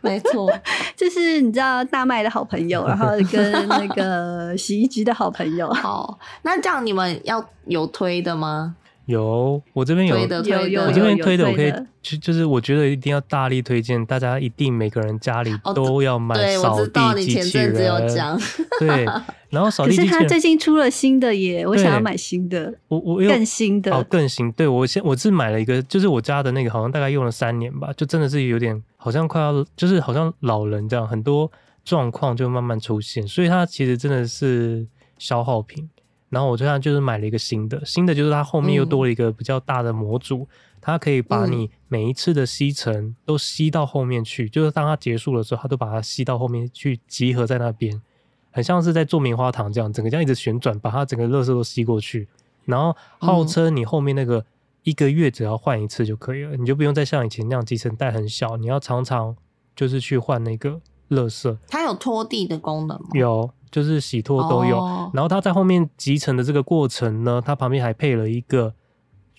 Speaker 1: 没错，
Speaker 2: 就是你知道大麦的好朋友，然后跟那个洗衣机的好朋友。
Speaker 1: 好，那这样你们要有推的吗？
Speaker 3: 有，我这边有，
Speaker 1: 推的推的，
Speaker 3: 我这边推的，我可以就就是我觉得一定要大力推荐，大家一定每个人家里都要买扫地机器人。<laughs> 对，然后扫地机器人，
Speaker 2: 可是他最近出了新的耶，我想要买新的。
Speaker 3: 我我
Speaker 2: 更新的
Speaker 3: 哦，更新。对我先我是买了一个，就是我家的那个，好像大概用了三年吧，就真的是有点好像快要，就是好像老人这样，很多状况就慢慢出现，所以它其实真的是消耗品。然后我这样就是买了一个新的，新的就是它后面又多了一个比较大的模组，嗯、它可以把你每一次的吸尘都吸到后面去，嗯、就是当它结束的时候，它都把它吸到后面去集合在那边，很像是在做棉花糖这样，整个这样一直旋转，把它整个垃圾都吸过去。然后号称你后面那个一个月只要换一次就可以了，嗯、你就不用再像以前那样集尘袋很小，你要常常就是去换那个垃圾。
Speaker 1: 它有拖地的功能吗？
Speaker 3: 有。就是洗脱都有，oh. 然后它在后面集成的这个过程呢，它旁边还配了一个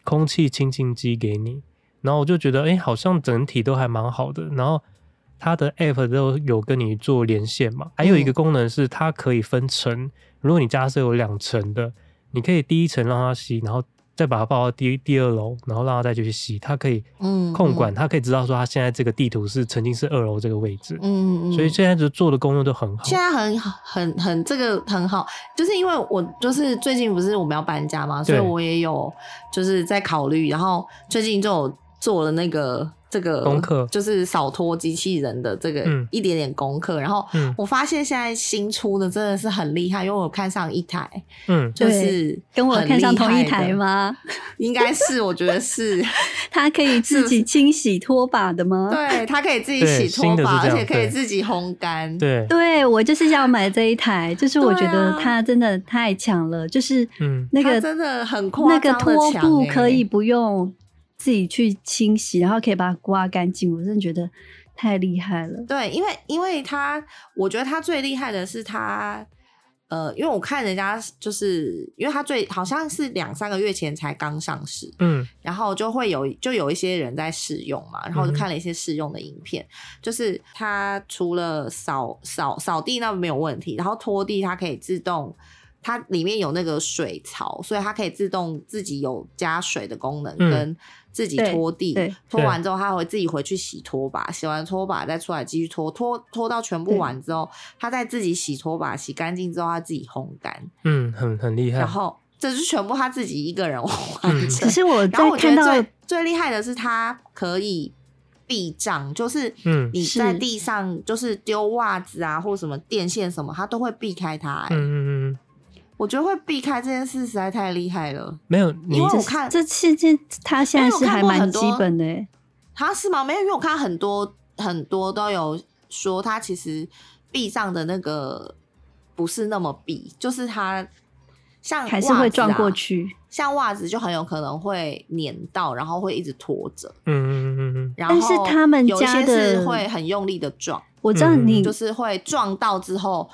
Speaker 3: 空气清净机给你，然后我就觉得，哎、欸，好像整体都还蛮好的。然后它的 app 都有跟你做连线嘛，还有一个功能是它可以分层，如果你家是有两层的，你可以第一层让它吸，然后。再把它抱到第第二楼，然后让它再继续吸，它可以控管，它、嗯。嗯、可以知道说它现在这个地图是曾经是二楼这个位置，嗯嗯，所以现在就做的功用都很好。
Speaker 1: 现在很好，很很这个很好，就是因为我就是最近不是我们要搬家嘛，所以我也有就是在考虑，然后最近就有做了那个。这个功课就是扫拖机器人的这个一点点功课，嗯、然后我发现现在新出的真的是很厉害，因为我看上一台，嗯，就是
Speaker 2: 跟我看上同一台吗？<laughs>
Speaker 1: 应该是，我觉得是，<laughs>
Speaker 2: 它可以自己清洗拖把的吗？
Speaker 1: 对，它可以自己洗拖把，而且可以自己烘干。
Speaker 3: 对，
Speaker 2: 对我就是要买这一台，就是我觉得它真的太强了，就是嗯，那个
Speaker 1: 真的很夸张，那
Speaker 2: 个拖布可以不用。自己去清洗，然后可以把它刮干净，我真的觉得太厉害了。
Speaker 1: 对，因为因为他，我觉得他最厉害的是他，呃，因为我看人家就是，因为他最好像是两三个月前才刚上市，嗯，然后就会有就有一些人在试用嘛，然后就看了一些试用的影片，嗯、就是他除了扫扫扫地那没有问题，然后拖地它可以自动。它里面有那个水槽，所以它可以自动自己有加水的功能，跟自己拖地。嗯、拖完之后，它会自己回去洗拖把，洗完拖把再出来继续拖，拖拖到全部完之后，它再自己洗拖把，洗干净之后，它自己烘干。
Speaker 3: 嗯，很很厉害。
Speaker 1: 然后这是全部他自己一个人 <laughs> 完成。
Speaker 2: 其实、嗯、我在看到
Speaker 1: 最最厉害的是，它可以避障，就是嗯，你在地上就是丢袜子啊，或什么电线什么，它都会避开它、欸。嗯嗯嗯。我觉得会避开这件事实在太厉害了。
Speaker 3: 没有，
Speaker 1: 因为我看
Speaker 2: 这期间他现在是还蛮基本的。
Speaker 1: 他是吗？没有，因为我看很多很多都有说他其实壁上的那个不是那么闭，就是他像袜子、啊、
Speaker 2: 还是会撞过去，
Speaker 1: 像袜子就很有可能会粘到，然后会一直拖着。嗯嗯嗯嗯。然后
Speaker 2: 但是他们家的
Speaker 1: 是会很用力的撞，
Speaker 2: 我知道你
Speaker 1: 就是会撞到之后。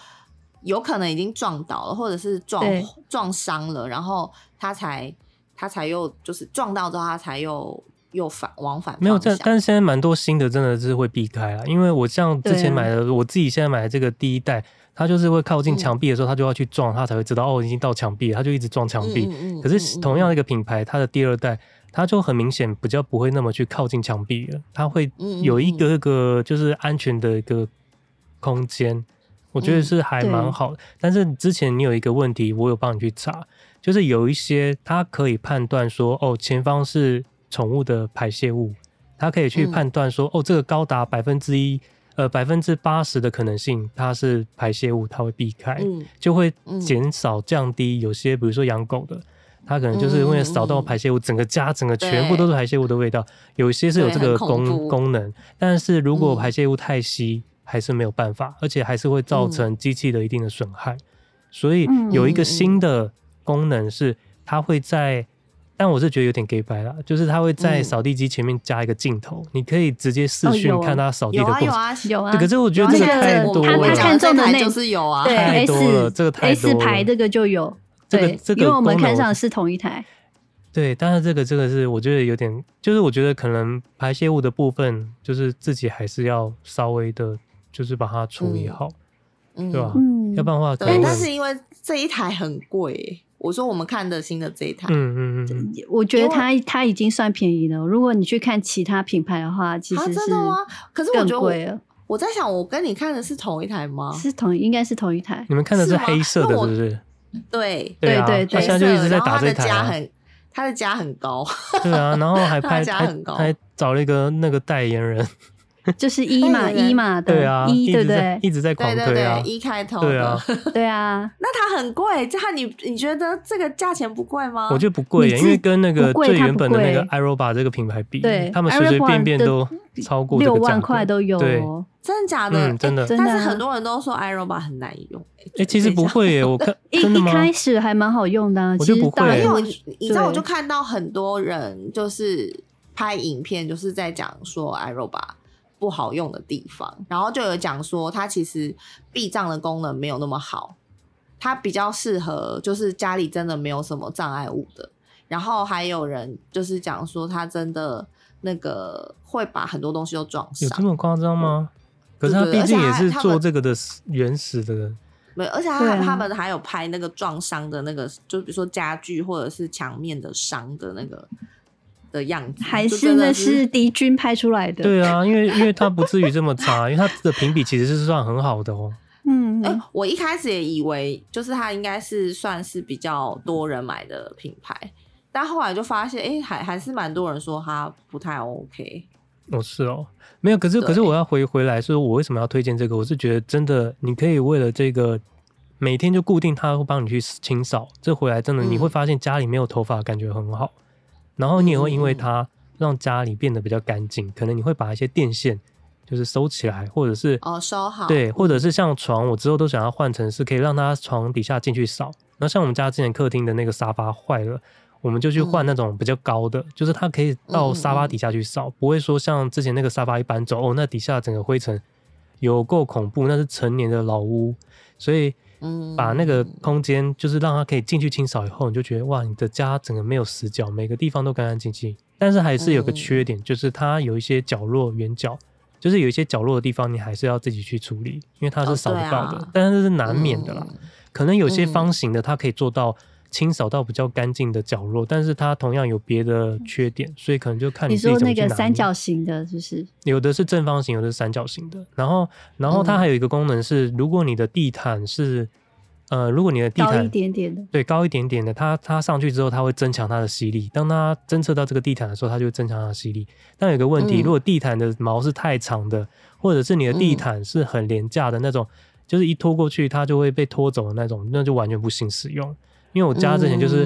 Speaker 1: 有可能已经撞倒了，或者是撞撞伤了，然后他才他才又就是撞到之后，他才又又反往返。
Speaker 3: 没有，但但是现在蛮多新的真的是会避开了，因为我像之前买的，我自己现在买的这个第一代，它就是会靠近墙壁的时候，它就要去撞，它才会知道哦，已经到墙壁了，它就一直撞墙壁。可是同样一个品牌，它的第二代，它就很明显比较不会那么去靠近墙壁了，它会有一个个就是安全的一个空间。我觉得是还蛮好的，嗯、但是之前你有一个问题，我有帮你去查，就是有一些它可以判断说，哦，前方是宠物的排泄物，它可以去判断说，嗯、哦，这个高达百分之一，呃百分之八十的可能性它是排泄物，它会避开，
Speaker 1: 嗯
Speaker 3: 就会减少降低有些比如说养狗的。它可能就是因为扫到排泄物，整个家整个全部都是排泄物的味道。有些是有这个功功能，但是如果排泄物太稀，还是没有办法，而且还是会造成机器的一定的损害。所以有一个新的功能是，它会在，但我是觉得有点给白了，就是它会在扫地机前面加一个镜头，你可以直接视讯看它扫地的过程。
Speaker 1: 有啊
Speaker 2: 有啊，
Speaker 3: 可是我觉得这个太多了，
Speaker 2: 他看中的那
Speaker 1: 就是有啊，
Speaker 3: 太多了，这个太多了。
Speaker 2: S 排这个就有。
Speaker 3: 这个
Speaker 2: 对
Speaker 3: 这个，
Speaker 2: 因为我们看上是同一台，
Speaker 3: 对，但是这个这个是我觉得有点，就是我觉得可能排泄物的部分，就是自己还是要稍微的，就是把它处理好，
Speaker 1: 嗯、
Speaker 3: 对吧？
Speaker 2: 嗯，
Speaker 3: 要不然的话，
Speaker 1: 对，但是因为这一台很贵，我说我们看的新的这一台，
Speaker 3: 嗯嗯嗯，
Speaker 2: 我觉得它它已经算便宜了。如果你去看其他品牌的话，其实是、啊、
Speaker 1: 真的吗？可是我觉得我
Speaker 2: 贵了。
Speaker 1: 我在想，我跟你看的是同一台吗？
Speaker 2: 是同，应该是同一台。
Speaker 3: 你们看的是黑色的，是不是？
Speaker 1: 对
Speaker 3: 对
Speaker 2: 对对，
Speaker 3: 他现在就一直在打这台、啊。
Speaker 1: 他的价很，他的家很高。
Speaker 3: 对啊，然后还 <laughs> 拍
Speaker 1: 还
Speaker 3: 还找了一个那个代言人，<laughs>
Speaker 2: 就是一嘛一嘛的，
Speaker 3: 对啊，
Speaker 2: 一对不对？
Speaker 3: 一直在狂推啊，
Speaker 1: 一开头
Speaker 3: 对啊，<laughs>
Speaker 2: 对啊。
Speaker 1: 那它很贵，这样你你觉得这个价钱不贵吗？
Speaker 3: 我觉得不贵耶，因为跟那个最原本的那个 iRobot 这个品牌比，对，他们随随便便都超过
Speaker 2: 六万块都有，
Speaker 3: 对，
Speaker 1: 真的假的？
Speaker 3: 真的。
Speaker 1: 但是很多人都说 iRobot 很难用。
Speaker 3: 哎，其实不会耶，我 <laughs> 看
Speaker 2: 一一开始还蛮好用的，
Speaker 3: 我觉得不会。
Speaker 1: 因为你知道，我就看到很多人就是拍影片，就是在讲说 iRobot 不好用的地方，然后就有讲说它其实避障的功能没有那么好，它比较适合就是家里真的没有什么障碍物的。然后还有人就是讲说它真的那个会把很多东西都撞上，
Speaker 3: 有这么夸张吗？可是它毕竟也是做这个的原始的。
Speaker 1: 没有，而且他他们还有拍那个撞伤的那个，就比如说家具或者是墙面的伤的那个的样子，
Speaker 2: 还是那是敌军拍出来的？
Speaker 3: 对啊，<laughs> 因为因为它不至于这么差，<laughs> 因为它的评比其实是算很好的哦。
Speaker 2: 嗯，
Speaker 1: 哎、欸，我一开始也以为就是它应该是算是比较多人买的品牌，但后来就发现，哎、欸，还还是蛮多人说它不太 OK。
Speaker 3: 哦，是哦。没有，可是可是我要回回来说，我为什么要推荐这个？我是觉得真的，你可以为了这个每天就固定它会帮你去清扫，这回来真的你会发现家里没有头发，感觉很好。嗯、然后你也会因为它让家里变得比较干净，可能你会把一些电线就是收起来，或者是
Speaker 1: 哦收好，
Speaker 3: 对，或者是像床，我之后都想要换成是可以让它床底下进去扫。然后像我们家之前客厅的那个沙发坏了。我们就去换那种比较高的，嗯、就是它可以到沙发底下去扫，嗯、不会说像之前那个沙发一搬走哦，那底下整个灰尘有够恐怖，那是成年的老屋，所以把那个空间就是让它可以进去清扫以后，你就觉得哇，你的家整个没有死角，每个地方都干干净净。但是还是有个缺点，就是它有一些角落圆角，就是有一些角落的地方你还是要自己去处理，因为它是扫不到的，哦啊、但是是难免的啦。嗯、可能有些方形的它可以做到。清扫到比较干净的角落，但是它同样有别的缺点，所以可能就看你
Speaker 2: 说那个三角形的，就是
Speaker 3: 有的是正方形，有的是三角形的。然后，然后它还有一个功能是，如果你的地毯是，呃，如果你的地毯
Speaker 2: 高一点点的，
Speaker 3: 对，高一点点的，它它上去之后，它会增强它的吸力。当它侦测到这个地毯的时候，它就会增强它的吸力。但有一个问题，如果地毯的毛是太长的，或者是你的地毯是很廉价的那种，就是一拖过去它就会被拖走的那种，那就完全不行使用。因为我家之前就是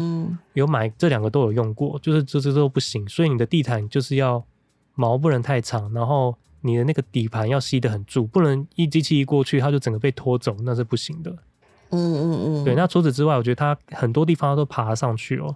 Speaker 3: 有买这两个都有用过，就是这这都不行，所以你的地毯就是要毛不能太长，然后你的那个底盘要吸得很住，不能一机器一过去它就整个被拖走，那是不行的。
Speaker 1: 嗯嗯嗯。对，
Speaker 3: 那除此之外，我觉得它很多地方都爬上去哦，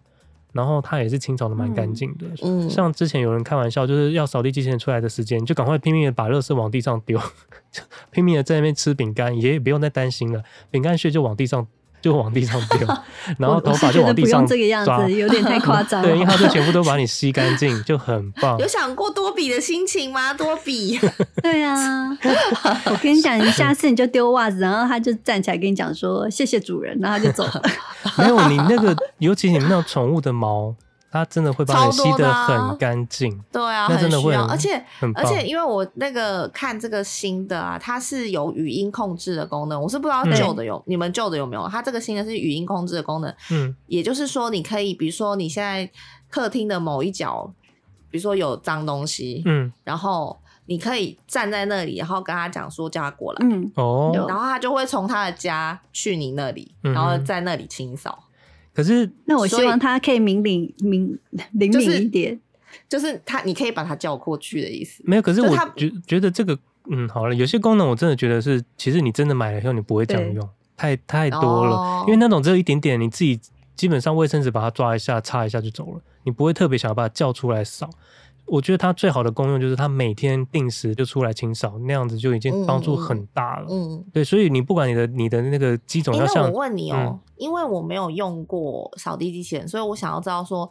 Speaker 3: 然后它也是清扫的蛮干净的。嗯。像之前有人开玩笑，就是要扫地机器人出来的时间，就赶快拼命的把垃圾往地上丢，<laughs> 拼命的在那边吃饼干，也不用再担心了，饼干屑就往地上。就往地上丢，<laughs> 然后头发就往地上
Speaker 2: 这个样子，有点太夸张。<laughs>
Speaker 3: 对，因为它就全部都把你吸干净，就很棒。
Speaker 1: 有想过多比的心情吗？<laughs> 多比。
Speaker 2: 对啊，我跟你讲，你下次你就丢袜子，然后他就站起来跟你讲说谢谢主人，然后他就走了。
Speaker 3: 没有，你那个，尤其你们那种宠物的毛。它真的会把你吸得很干净，<laughs>
Speaker 1: 对啊，
Speaker 3: 那真的会
Speaker 1: 很需要，而且
Speaker 3: 很。
Speaker 1: 而且因为我那个看这个新的啊，它是有语音控制的功能，我是不知道旧的有，嗯、你们旧的有没有？它这个新的是语音控制的功能，嗯，也就是说你可以，比如说你现在客厅的某一角，比如说有脏东西，嗯，然后你可以站在那里，然后跟他讲说叫他过来，
Speaker 2: 嗯，
Speaker 3: 哦，
Speaker 1: 然后他就会从他的家去你那里，然后在那里清扫。
Speaker 3: 可是，
Speaker 2: 那我希望他可以明领明 <laughs> 灵敏一点，
Speaker 1: 就是他你可以把他叫过去的意思。
Speaker 3: 没有，可是我觉觉得这个，嗯，好了，有些功能我真的觉得是，其实你真的买了以后你不会这样用，太太多了，哦，因为那种只有一点点，你自己基本上卫生纸把它抓一下擦一下就走了，你不会特别想要把它叫出来扫。我觉得它最好的功用就是它每天定时就出来清扫，那样子就已经帮助很大了。嗯，嗯对，所以你不管你的你的那个机种要像，
Speaker 1: 欸、我问你哦、喔嗯，因为我没有用过扫地机器人，所以我想要知道说，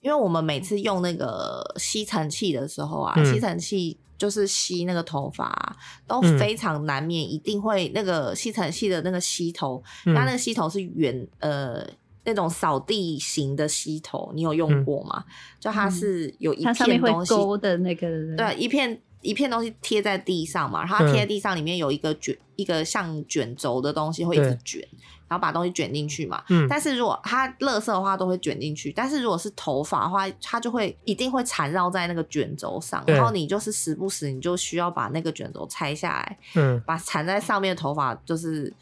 Speaker 1: 因为我们每次用那个吸尘器的时候啊，嗯、吸尘器就是吸那个头发、啊，都非常难免一定会那个吸尘器的那个吸头，它、嗯、那个吸头是圆呃。那种扫地型的吸头，你有用过吗？嗯、就它是有一片东西
Speaker 2: 勾的那个，
Speaker 1: 对，一片一片东西贴在地上嘛，然后它贴在地上里面有一个卷、嗯，一个像卷轴的东西会一直卷，然后把东西卷进去嘛。嗯。但是如果它垃圾的话都会卷进去，但是如果是头发的话，它就会一定会缠绕在那个卷轴上，然后你就是时不时你就需要把那个卷轴拆下来，嗯，把缠在上面的头发就是。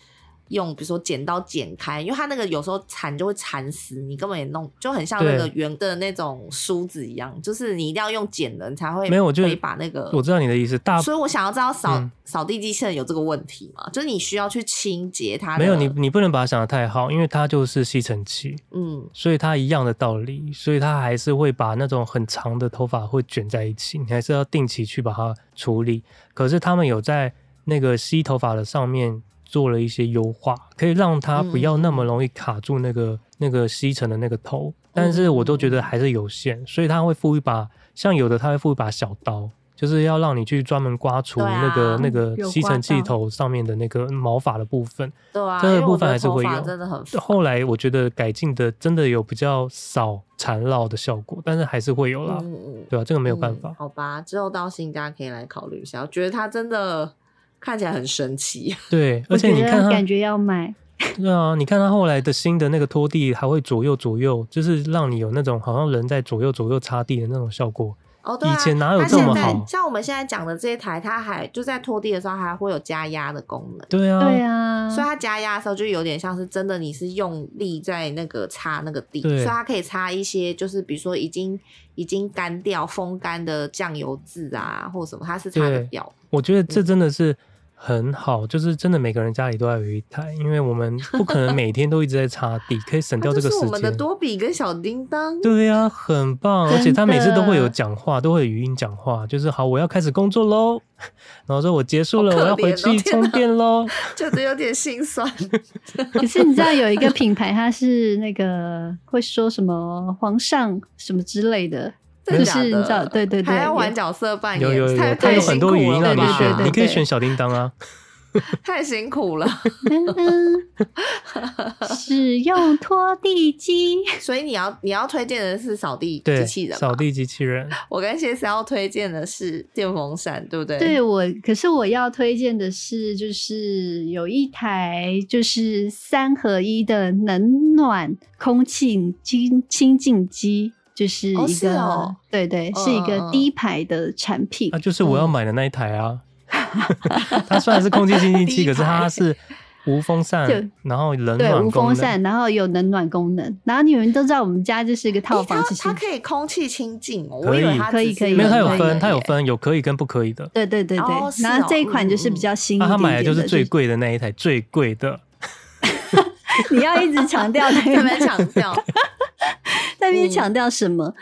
Speaker 1: 用比如说剪刀剪开，因为它那个有时候缠就会缠死你，根本也弄就很像那个圆的那种梳子一样，就是你一定要用剪的，你才会没有我就可以把那个。
Speaker 3: 我知道你的意思，大
Speaker 1: 所以我想要知道扫扫、嗯、地机器人有这个问题吗？就是你需要去清洁它。
Speaker 3: 没有，你你不能把它想的太好，因为它就是吸尘器，嗯，所以它一样的道理，所以它还是会把那种很长的头发会卷在一起，你还是要定期去把它处理。可是他们有在那个吸头发的上面。做了一些优化，可以让它不要那么容易卡住那个、嗯、那个吸尘的那个头，但是我都觉得还是有限，嗯、所以它会附一把，像有的它会附一把小刀，就是要让你去专门刮除那个、啊、那个吸尘器头上面的那个毛发的部分。
Speaker 1: 对啊，
Speaker 3: 这个部分还是会有。
Speaker 1: 真的很。
Speaker 3: 后来我觉得改进的真的有比较少缠绕的效果，但是还是会有啦。嗯嗯。对啊，这个没有办法。嗯、
Speaker 1: 好吧，之后到新家可以来考虑一下。我觉得它真的。看起来很神奇，<laughs>
Speaker 3: 对，而且你看它
Speaker 2: 感觉要买，<laughs>
Speaker 3: 对啊，你看它后来的新的那个拖地还会左右左右，就是让你有那种好像人在左右左右擦地的那种效果。
Speaker 1: 哦，对啊，
Speaker 3: 以前哪有这么好？
Speaker 1: 像我们现在讲的这一台，它还就在拖地的时候还会有加压的功能。
Speaker 3: 对啊，
Speaker 2: 对啊，
Speaker 1: 所以它加压的时候就有点像是真的，你是用力在那个擦那个地，所以它可以擦一些就是比如说已经已经干掉风干的酱油渍啊或什么，它是擦得掉。
Speaker 3: 我觉得这真的是。嗯很好，就是真的每个人家里都要有一台，因为我们不可能每天都一直在擦地，可以省掉这个时间。是我
Speaker 1: 们的多比跟小叮当。
Speaker 3: 对呀、啊，很棒，而且他每次都会有 <laughs> 讲话，都会有语音讲话，就是好，我要开始工作喽，<laughs> 然后说我结束了，我要回去充电喽，<laughs>
Speaker 1: 觉得有点心酸。
Speaker 2: 可是你知道有一个品牌，它是那个会说什么皇上什么之类的。就是你知道，对对对，
Speaker 1: 还要玩角色扮演，
Speaker 3: 有有有，他有很多语音让你选，你可以选小叮当啊。<laughs>
Speaker 1: 太辛苦了，<laughs>
Speaker 2: 使用拖地机，<laughs>
Speaker 1: 所以你要你要推荐的是扫地机器人，
Speaker 3: 扫地机器人。
Speaker 1: 我跟谢思要推荐的是电风扇，对不对？
Speaker 2: 对，我可是我要推荐的是，就是有一台就是三合一的冷暖空气清清净机。就是一个，哦是哦、对对，是一个低排的产品。
Speaker 3: 那、就是我要买的那一台啊。嗯、<laughs> 它虽然是空气清新器，<laughs> 可是它是无风扇，然后冷暖功能。对，无风扇，
Speaker 2: 然后有冷暖功能。然后你们都知道，我们家就是一个套房，其实
Speaker 1: 它可以空气清净哦。
Speaker 3: 可以，
Speaker 2: 可以，可以。
Speaker 3: 没有，它有分，它有分，有可以跟不可以的。
Speaker 2: 对对对对。哦、然后这一款就是比较新一点点的。
Speaker 3: 他买的就是最贵的那一台，最贵的。<laughs>
Speaker 2: 你要一直强调，
Speaker 1: 特别强调。
Speaker 2: 在那边强调什么、嗯？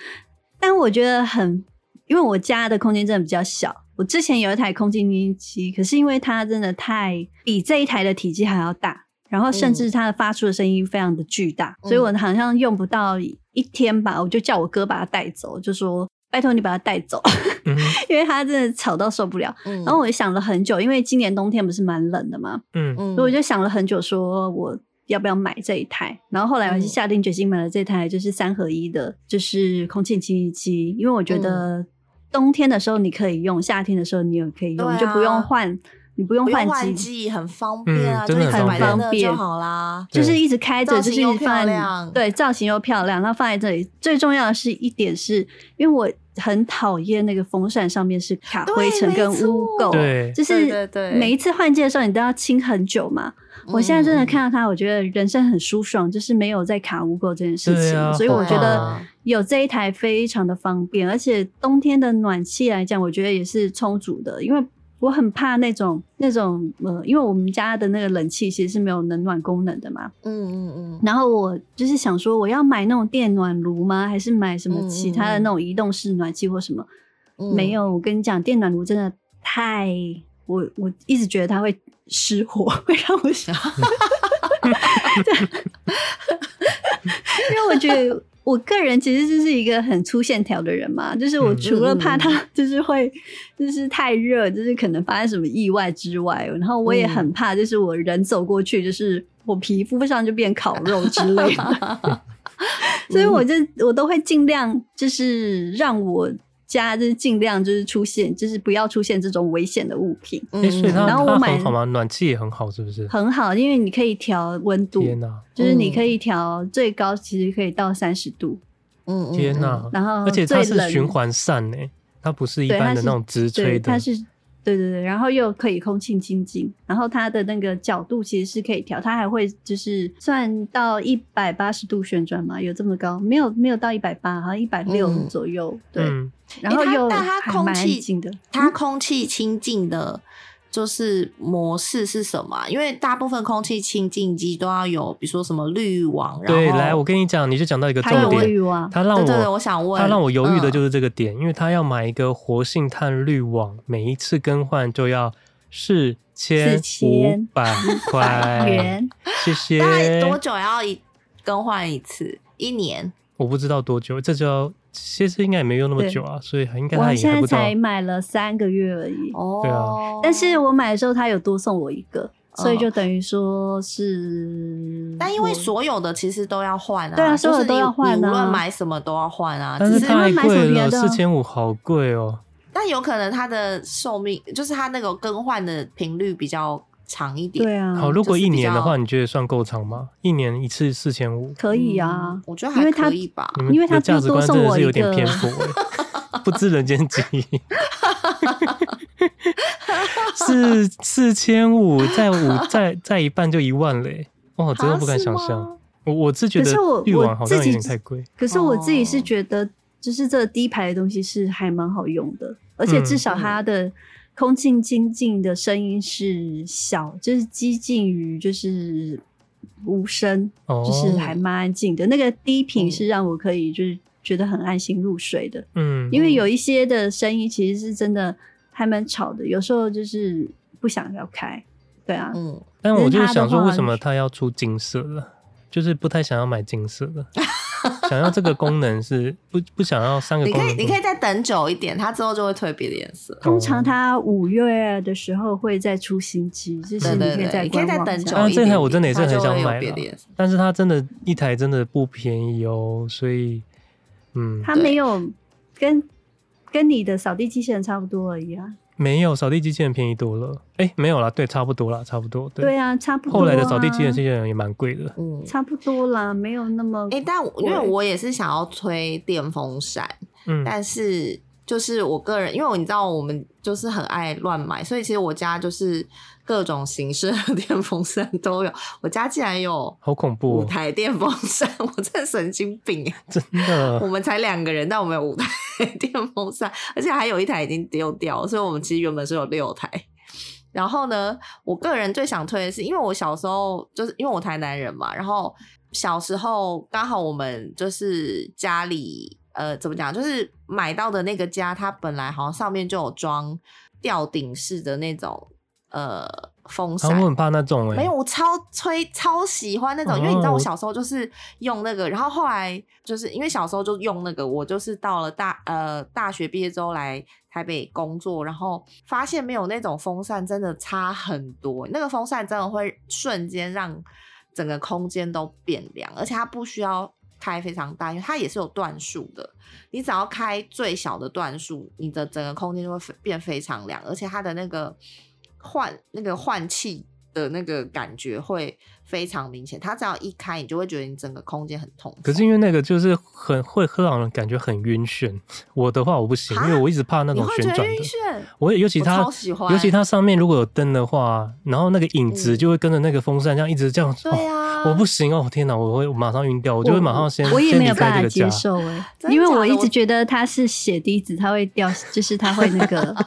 Speaker 2: 但我觉得很，因为我家的空间真的比较小。我之前有一台空气清新机，可是因为它真的太比这一台的体积还要大，然后甚至它的发出的声音非常的巨大、嗯，所以我好像用不到一天吧，我就叫我哥把它带走，就说拜托你把它带走，嗯、<laughs> 因为它真的吵到受不了、嗯。然后我就想了很久，因为今年冬天不是蛮冷的嘛，嗯，所以我就想了很久，说我。要不要买这一台？然后后来我就下定决心买了这台，就是三合一的，就是空气清新机。因为我觉得冬天的时候你可以用，夏天的时候你也可以用，你就不用换，你不用换
Speaker 1: 机，很方便啊，
Speaker 3: 嗯、真的
Speaker 2: 很方便。
Speaker 1: 就好啦。
Speaker 2: 就是一直开着，就是一直
Speaker 1: 漂亮，
Speaker 2: 对，造型又漂亮，然后放在这里。最重要的是一点是，因为我很讨厌那个风扇上面是卡灰尘跟污垢，
Speaker 3: 对，
Speaker 2: 就是每一次换季的时候，你都要清很久嘛。我现在真的看到它，我觉得人生很舒爽，就是没有在卡污垢这件事情，啊、所以我觉得有这一台非常的方便，而且冬天的暖气来讲，我觉得也是充足的，因为我很怕那种那种呃，因为我们家的那个冷气其实是没有冷暖功能的嘛，
Speaker 1: 嗯嗯嗯，
Speaker 2: 然后我就是想说，我要买那种电暖炉吗？还是买什么其他的那种移动式暖气或什么？嗯、没有，我跟你讲，电暖炉真的太，我我一直觉得它会。失火 <laughs> 会让我想，<laughs> <laughs> 因为我觉得我个人其实就是一个很粗线条的人嘛，就是我除了怕它 <laughs> 就是会就是太热，就是可能发生什么意外之外，然后我也很怕就是我人走过去，就是我皮肤上就变烤肉之类的，<laughs> 所以我就我都会尽量就是让我。家就是尽量就是出现，就是不要出现这种危险的物品。
Speaker 3: 嗯，然后我买好吗？暖气也很好，是不是？
Speaker 2: 很好，因为你可以调温度。
Speaker 3: 天哪！
Speaker 2: 就是你可以调最高，其实可以到三十度。
Speaker 1: 嗯，
Speaker 3: 天哪！
Speaker 2: 然后
Speaker 3: 而且它是循环扇呢，它不是一般的那种直吹的。
Speaker 2: 它是。对对对，然后又可以空气清净，然后它的那个角度其实是可以调，它还会就是算到一百八十度旋转嘛，有这么高？没有没有到一百八，好像一百六左右。嗯、对，
Speaker 3: 嗯、
Speaker 2: 然后又
Speaker 1: 但它空气
Speaker 2: 净的，
Speaker 1: 它空气清净的。就是模式是什么？因为大部分空气清净机都要有，比如说什么滤网。
Speaker 3: 对，来，我跟你讲，你就讲到一个重点。它让我，
Speaker 1: 对对，我想问，
Speaker 3: 它让我犹豫的就是这个点，因为它要买一个活性炭滤网，每一次更换就要四千五百块元。谢谢。
Speaker 1: 大概多久要一更换一次？一年？
Speaker 3: 我不知道多久，这就要。其实应该也没用那么久啊，所以应该
Speaker 2: 我现在才买了三个月而已。
Speaker 1: 哦，
Speaker 3: 对啊。
Speaker 2: 但是我买的时候他有多送我一个，所以就等于说是。
Speaker 1: 但因为所有的其实都要换啊，
Speaker 2: 对啊，所有都要换啊，
Speaker 1: 无论买什么都要换啊。
Speaker 3: 但是太贵了，四千五好贵哦。
Speaker 1: 但有可能它的寿命就是它那个更换的频率比较。长一点，
Speaker 2: 对啊。
Speaker 3: 好，如果一年的话，你觉得算够长吗？一年一次四千五，
Speaker 2: 可以啊。
Speaker 1: 我觉得还可以吧，
Speaker 2: 因为他
Speaker 3: 价值观真的是有点偏颇，<laughs> 不知人间疾。<laughs> 四四千五，再五再再一半就一万嘞！哇，真的不敢想象。我我是觉得滤网好像有点太贵。
Speaker 2: 可是我自己是觉得，就是这低排的东西是还蛮好用的，而且至少它的。空气清净的声音是小，就是接近于就是无声，哦、就是还蛮安静的。那个低频是让我可以就是觉得很安心入睡的。
Speaker 3: 嗯，
Speaker 2: 因为有一些的声音其实是真的还蛮吵的，有时候就是不想要开。对啊，
Speaker 1: 嗯，
Speaker 3: 但我就是想说，为什么他要出金色的？就是不太想要买金色的。<laughs> 想要这个功能是不不想要三个功能？
Speaker 1: 你可以你可以再等久一点，它之后就会退别的颜色。
Speaker 2: 通常它五月的时候会再出新机，就是你可以再等久一下。
Speaker 3: 啊，这台我真的也是很想买，但是它真的一台真的不便宜哦，所以嗯，
Speaker 2: 它没有跟跟你的扫地机器人差不多而已啊。
Speaker 3: 没有扫地机器人便宜多了，哎、欸，没有啦，对，差不多啦，差不多。对，
Speaker 2: 对啊，差不多、啊。
Speaker 3: 后来的扫地机器人也蛮贵的，
Speaker 1: 嗯，
Speaker 2: 差不多啦，没有那么。哎、
Speaker 1: 欸，但因为我也是想要吹电风扇，嗯，但是就是我个人，因为你知道我们就是很爱乱买，所以其实我家就是。各种形式的 <laughs> 电风扇都有，我家竟然有
Speaker 3: 好恐怖
Speaker 1: 五台电风扇，我真神经病，
Speaker 3: 真的。
Speaker 1: 我们才两个人，但我们有五台 <laughs> 电风扇，而且还有一台已经丢掉，所以我们其实原本是有六台。然后呢，我个人最想推的是，因为我小时候就是因为我台南人嘛，然后小时候刚好我们就是家里呃怎么讲，就是买到的那个家，它本来好像上面就有装吊顶式的那种。呃，风扇，
Speaker 3: 我很怕那种
Speaker 1: 没有，我超吹，超喜欢那种，因为你知道我小时候就是用那个，然后后来就是因为小时候就用那个，我就是到了大呃大学毕业之后来台北工作，然后发现没有那种风扇真的差很多，那个风扇真的会瞬间让整个空间都变凉，而且它不需要开非常大，因为它也是有段数的，你只要开最小的段数，你的整个空间就会变非常凉，而且它的那个。换那个换气的那个感觉会非常明显。它只要一开，你就会觉得你整个空间很痛。
Speaker 3: 可是因为那个就是很会会让人感觉很晕眩。我的话我不行，因为我一直怕那种旋转的。我也尤其它，尤其它上面如果有灯的话，然后那个影子就会跟着那个风扇这样一直这样。
Speaker 1: 对啊。
Speaker 3: 我不行哦！天哪，我会马上晕掉，我就会马上先
Speaker 2: 我也没有办法接受 <laughs> 哎，因为我一直觉得它是血滴子，它会掉，就是它会那个。<laughs>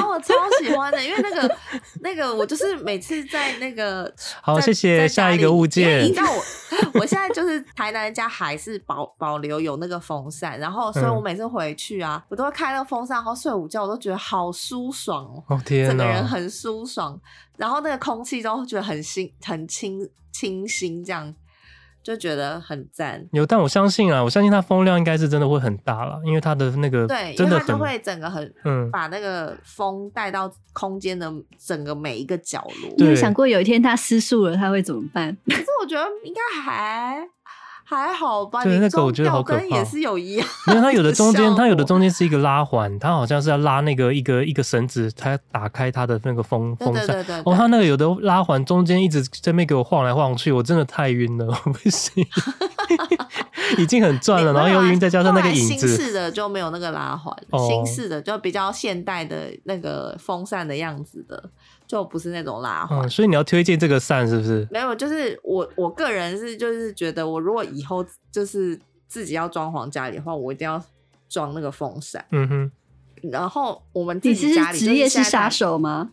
Speaker 1: 好，<laughs> 我超喜欢的，因为那个那个我就是每次在那个
Speaker 3: 好，谢谢下一个物件。
Speaker 1: 你知道我我现在就是台南家还是保保留有那个风扇，然后所以我每次回去啊，我都会开那个风扇，然后睡午觉，我都觉得好舒爽哦，
Speaker 3: 哦天哪，
Speaker 1: 整个人很舒爽。然后那个空气都觉得很新、很清清新，这样就觉得很赞。
Speaker 3: 有，但我相信啊，我相信它风量应该是真的会很大了，因为它的那个
Speaker 1: 对，
Speaker 3: 真的
Speaker 1: 它就会整个很嗯，把那个风带到空间的整个每一个角落。
Speaker 2: 你有想过有一天它失速了，它会怎么办？<laughs>
Speaker 1: 可是我觉得应该还。还好吧，
Speaker 3: 对那个我觉得好可怕。
Speaker 1: 也是有一样，
Speaker 3: 因为它有的中间，它有的中间是一个拉环，它好像是要拉那个一个一个绳子，它打开它的那个风风扇。
Speaker 1: 对对对对。
Speaker 3: 哦，它那个有的拉环中间一直在那边给我晃来晃去，我真的太晕了，我不行。<laughs> 已经很转了，然后又晕，再加上那个影子。
Speaker 1: 新式的就没有那个拉环，哦、新式的就比较现代的那个风扇的样子的。就不是那种拉环，
Speaker 3: 嗯，所以你要推荐这个扇是不是？
Speaker 1: 没有，就是我我个人是就是觉得，我如果以后就是自己要装潢家里的话，我一定要装那个风扇。
Speaker 3: 嗯哼，
Speaker 1: 然后我们自己家里
Speaker 2: 职业是杀手吗？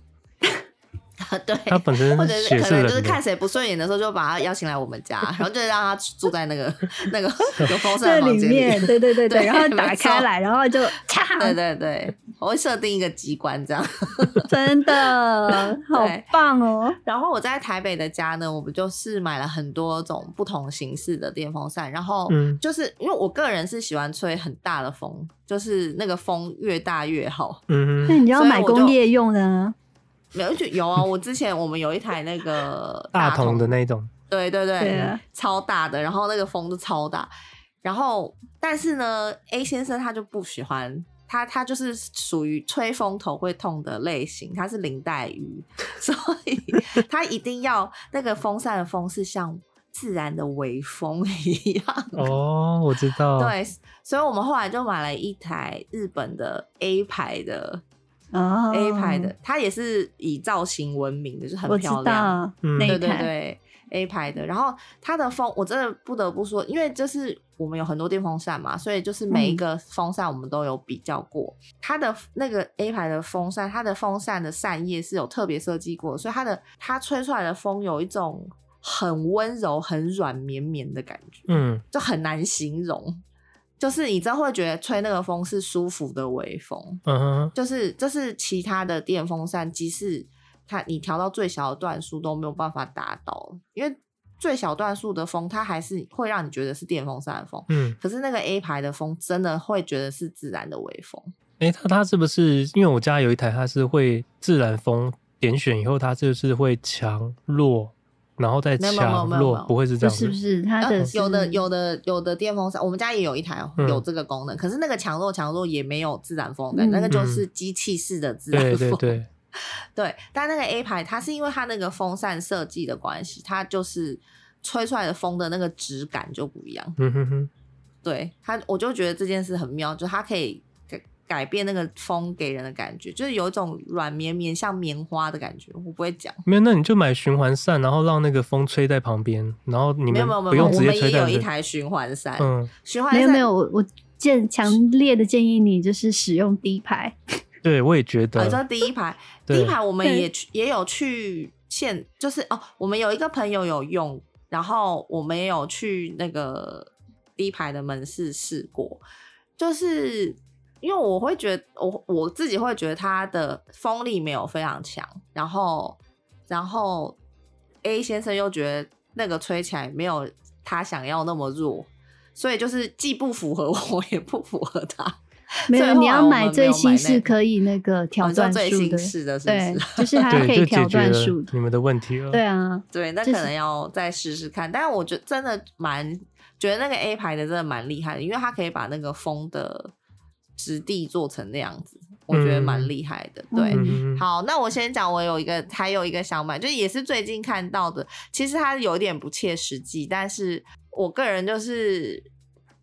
Speaker 1: 对，
Speaker 3: 他本身
Speaker 1: 或者是可能就是看谁不顺眼的时候，就把他邀请来我们家，然后就让他住在那个那个 <laughs> 有风扇的房间里面。
Speaker 2: 对对对对，然后打开来，然后就嚓。
Speaker 1: 对对对，我会设定一个机关，这样 <laughs>
Speaker 2: 真的好棒哦。
Speaker 1: 然后我在台北的家呢，我们就是买了很多种不同形式的电风扇，然后就是因为我个人是喜欢吹很大的风，就是那个风越大越好。
Speaker 3: 嗯，
Speaker 2: 那你要买工业用的。
Speaker 1: 没有就有啊！我之前我们有一台那个 <laughs>
Speaker 3: 大筒的那种，
Speaker 1: 对对对，
Speaker 2: 对啊、
Speaker 1: 超大的，然后那个风都超大，然后但是呢，A 先生他就不喜欢，他他就是属于吹风头会痛的类型，他是林黛玉，<laughs> 所以他一定要那个风扇的风是像自然的微风一样。
Speaker 3: 哦，我知道。
Speaker 1: 对，所以我们后来就买了一台日本的 A 牌的。
Speaker 2: Oh,
Speaker 1: A 牌的，它也是以造型闻名的，就是很漂亮。
Speaker 2: 嗯，
Speaker 1: 对对对，A 牌的。然后它的风，我真的不得不说，因为就是我们有很多电风扇嘛，所以就是每一个风扇我们都有比较过。嗯、它的那个 A 牌的风扇，它的风扇的扇叶是有特别设计过，所以它的它吹出来的风有一种很温柔、很软绵绵的感觉，
Speaker 3: 嗯，
Speaker 1: 就很难形容。就是你真会觉得吹那个风是舒服的微风，
Speaker 3: 嗯哼，
Speaker 1: 就是这是其他的电风扇，即使它你调到最小的段数都没有办法达到，因为最小段数的风它还是会让你觉得是电风扇的风，
Speaker 3: 嗯，
Speaker 1: 可是那个 A 牌的风真的会觉得是自然的微风。
Speaker 3: 哎、欸，它它是不是因为我家有一台，它是会自然风点选以后，它就是会强弱？然后再强弱，不会是这样子，
Speaker 2: 是不是？它的
Speaker 1: 有的有的有的电风扇，我们家也有一台有这个功能，可是那个强弱强弱也没有自然风感，那个就是机器式的自然风。
Speaker 3: 对对对，<laughs>
Speaker 1: 对。但那个 A 牌，它是因为它那个风扇设计的关系，它就是吹出来的风的那个质感就不一样。
Speaker 3: 嗯哼哼。
Speaker 1: 对它，我就觉得这件事很妙，就它可以。改变那个风给人的感觉，就是有一种软绵绵像棉花的感觉。我不会讲，
Speaker 3: 没有，那你就买循环扇，然后让那个风吹在旁边，然后你们不用直接吹在。
Speaker 1: 我们也有一台循环扇，
Speaker 3: 嗯，
Speaker 1: 循环扇
Speaker 2: 没有没有，我我建强烈的建议你就是使用第一排。<laughs>
Speaker 3: 对，我也觉得。
Speaker 1: 你说第一排，第一排我们也去也有去现，就是哦，我们有一个朋友有用，然后我们也有去那个第一排的门市试过，就是。因为我会觉得，我我自己会觉得它的风力没有非常强，然后然后 A 先生又觉得那个吹起来没有他想要那么弱，所以就是既不符合我，也不符合他。
Speaker 2: 没有，你要买最新式可以那个调段数的，
Speaker 1: 最新式的是不是？
Speaker 2: 对，就是 <laughs> 它可以调段数。
Speaker 3: 你们的问题了。
Speaker 2: 对啊，<laughs>
Speaker 1: 对，那可能要再试试看。但是我觉得真的蛮觉得那个 A 牌的真的蛮厉害的，因为它可以把那个风的。质地做成那样子，我觉得蛮厉害的。
Speaker 2: 嗯、
Speaker 1: 对，
Speaker 3: 嗯、
Speaker 1: 好，那我先讲，我有一个还有一个想买，就也是最近看到的，其实它有点不切实际，但是我个人就是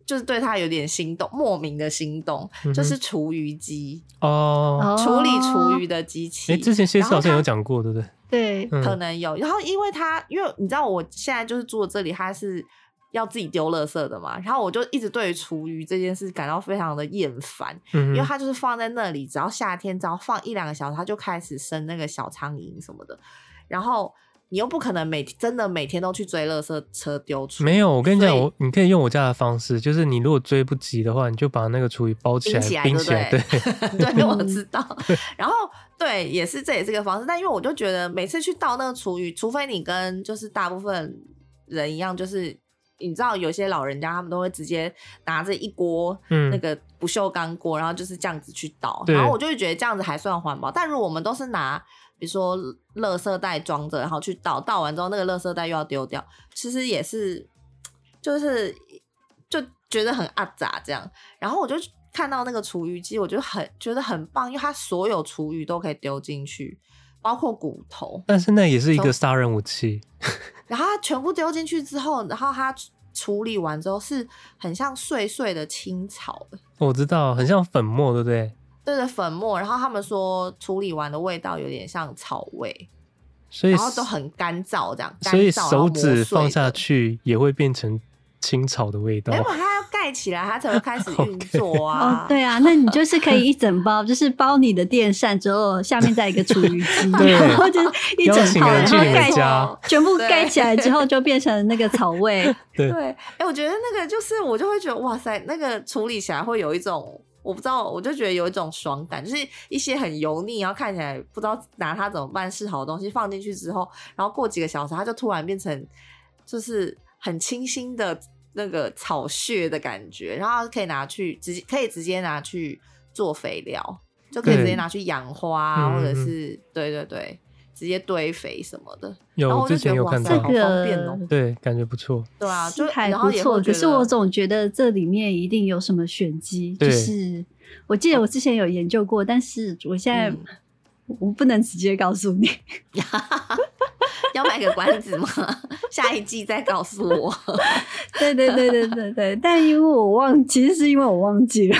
Speaker 1: 就是对它有点心动，莫名的心动，嗯、就是厨余机
Speaker 3: 哦，
Speaker 1: 处理厨余的机器。
Speaker 3: 哎、欸，之前谢师好像有讲过，对不对？
Speaker 2: 对，
Speaker 1: 可能有。然后因为它，因为你知道我现在就是住这里，它是。要自己丢垃圾的嘛，然后我就一直对于厨余这件事感到非常的厌烦，嗯、因为它就是放在那里，只要夏天只要放一两个小时，它就开始生那个小苍蝇什么的，然后你又不可能每真的每天都去追垃圾车丢出。
Speaker 3: 没有，我跟你讲，我你可以用我家的方式，就是你如果追不及的话，你就把那个厨余包起来，冰起来，冰起来，对
Speaker 1: 对，<laughs> 对，我 <laughs> 知道。<laughs> 然后对，也是这也是个方式，但因为我就觉得每次去倒那个厨余，除非你跟就是大部分人一样，就是。你知道有些老人家他们都会直接拿着一锅那个不锈钢锅，然后就是这样子去倒，然后我就会觉得这样子还算环保。但如果我们都是拿比如说垃圾袋装着，然后去倒，倒完之后那个垃圾袋又要丢掉，其实也是就是就觉得很阿杂这样。然后我就看到那个厨余机，我就很觉得很棒，因为它所有厨余都可以丢进去，包括骨头。
Speaker 3: 但是那也是一个杀人武器。
Speaker 1: 然后它全部丢进去之后，然后它处理完之后是很像碎碎的青草。
Speaker 3: 我知道，很像粉末，对不对？
Speaker 1: 对的，粉末。然后他们说处理完的味道有点像草味，
Speaker 3: 所以
Speaker 1: 然后都很干燥，这样。
Speaker 3: 所以手指放下去也会变成青草的味道。
Speaker 1: 没有，它要盖起来，它才会开始 <laughs> 运作啊。
Speaker 2: oh, 对啊，那你就是可以一整包，<laughs> 就是包你的电扇之后，下面再一个厨余机，<laughs> 然后就是一整套，然后盖全部盖起来之后，就变成那个草味。
Speaker 3: 对，
Speaker 1: 哎、欸，我觉得那个就是我就会觉得哇塞，那个处理起来会有一种我不知道，我就觉得有一种爽感，就是一些很油腻，然后看起来不知道拿它怎么办是好的东西放进去之后，然后过几个小时，它就突然变成就是很清新的。那个草屑的感觉，然后可以拿去直接可以直接拿去做肥料，就可以直接拿去养花，或者是对对对，直接堆肥什么的。
Speaker 3: 有，
Speaker 1: 然后我就觉得
Speaker 3: 之前有看到，
Speaker 1: 好方便哦。
Speaker 3: 对，感觉不错。
Speaker 1: 对啊，就
Speaker 2: 还不错。可是我总觉得这里面一定有什么玄机，就是我记得我之前有研究过，但是我现在我不能直接告诉你。<laughs> <laughs>
Speaker 1: 要卖个关子吗？<laughs> 下一季再告诉我。
Speaker 2: 对对对对对对，但因为我忘，其实是因为我忘记了。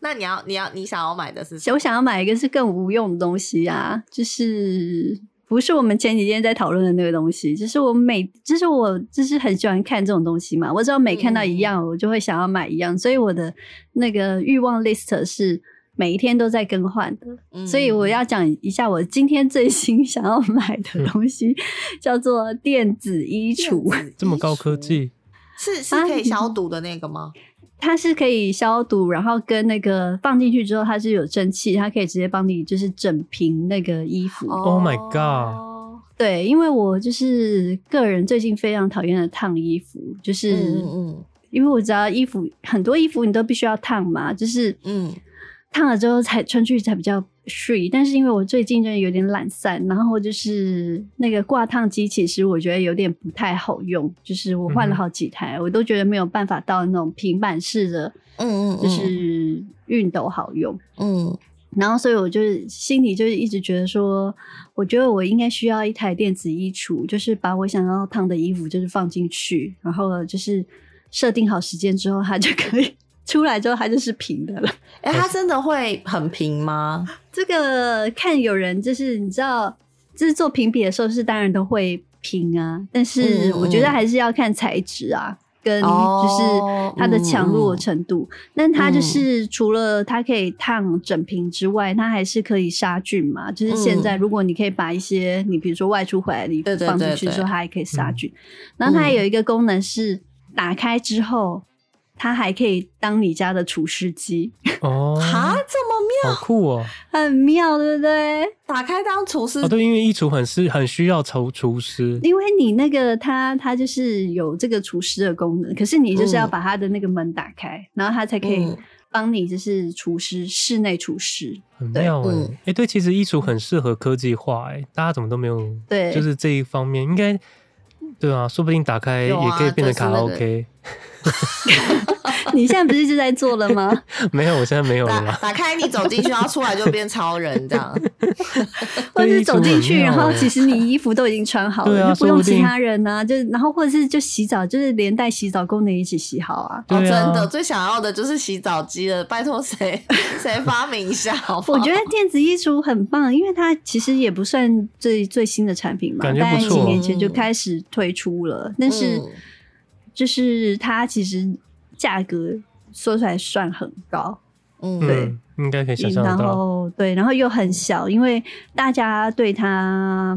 Speaker 1: 那你要你要你想要买的是什么？
Speaker 2: 我想要买一个是更无用的东西啊，就是不是我们前几天在讨论的那个东西，就是我每就是我就是很喜欢看这种东西嘛，我只要每看到一样，我就会想要买一样，嗯、所以我的那个欲望 list 是。每一天都在更换的，嗯、所以我要讲一下我今天最新想要买的东西，嗯、叫做电子衣橱。
Speaker 3: 这么高科技，
Speaker 1: 是是可以消毒的那个吗？
Speaker 2: 它是可以消毒，然后跟那个放进去之后，它是有蒸汽，它可以直接帮你就是整平那个衣服。
Speaker 3: Oh my god！
Speaker 2: 对，因为我就是个人最近非常讨厌的烫衣服，就是嗯，嗯，因为我知道衣服很多衣服你都必须要烫嘛，就是嗯。烫了之后才穿出去才比较 free，但是因为我最近真的有点懒散，然后就是那个挂烫机，其实我觉得有点不太好用，就是我换了好几台，嗯、我都觉得没有办法到那种平板式的，嗯嗯，就是熨斗好用，嗯，然后所以我就是心里就是一直觉得说，我觉得我应该需要一台电子衣橱，就是把我想要烫的衣服就是放进去，然后就是设定好时间之后，它就可以。出来之后，它就是平的了。<laughs>
Speaker 1: 哎、欸，它真的会很平吗？
Speaker 2: 这个看有人就是你知道，就是做评比的时候是当然都会平啊，但是我觉得还是要看材质啊，嗯、跟就是它的强弱程度。哦嗯、但它就是除了它可以烫整瓶之外，它还是可以杀菌嘛。就是现在如果你可以把一些你比如说外出回来的衣服放进去之后，它还可以杀菌。然后它还有一个功能是打开之后。它还可以当你家的除湿机。
Speaker 3: 哦，<laughs>
Speaker 1: 哈，这么妙，
Speaker 3: 好酷哦，
Speaker 2: 很妙，对不对？
Speaker 1: 打开当厨师，
Speaker 3: 哦，对，因为衣橱很是，很需要除除湿，
Speaker 2: 因为你那个它它就是有这个除湿的功能，可是你就是要把它的那个门打开，嗯、然后它才可以帮你就是除湿，室内除湿，
Speaker 3: 很妙哎，哎、嗯。欸，对，其实衣橱很适合科技化哎，大家怎么都没有对，就是这一方面应该。对啊，说不定打开也可以变成卡拉 OK。<laughs>
Speaker 2: 你现在不是就在做了吗？<laughs>
Speaker 3: 没有，我现在没有了
Speaker 1: 打。打开你走进去，然后出来就变超人这样。<laughs>
Speaker 2: 或者是走进去，然后其实你衣服都已经穿好了，啊、就不用其他人啊。就然后或者是就洗澡，就是连带洗澡功能一起洗好啊。
Speaker 1: 哦，真的最想要的就是洗澡机了，拜托谁谁发明一下好不好？
Speaker 2: 我觉得电子衣橱很棒，因为它其实也不算最最新的产品嘛，大概几年前就开始推出了，嗯、但是就是它其实价格说出来算很高，
Speaker 1: 嗯，
Speaker 2: 对，
Speaker 3: 嗯、应该可以想象到。
Speaker 2: 然后对，然后又很小，因为大家对它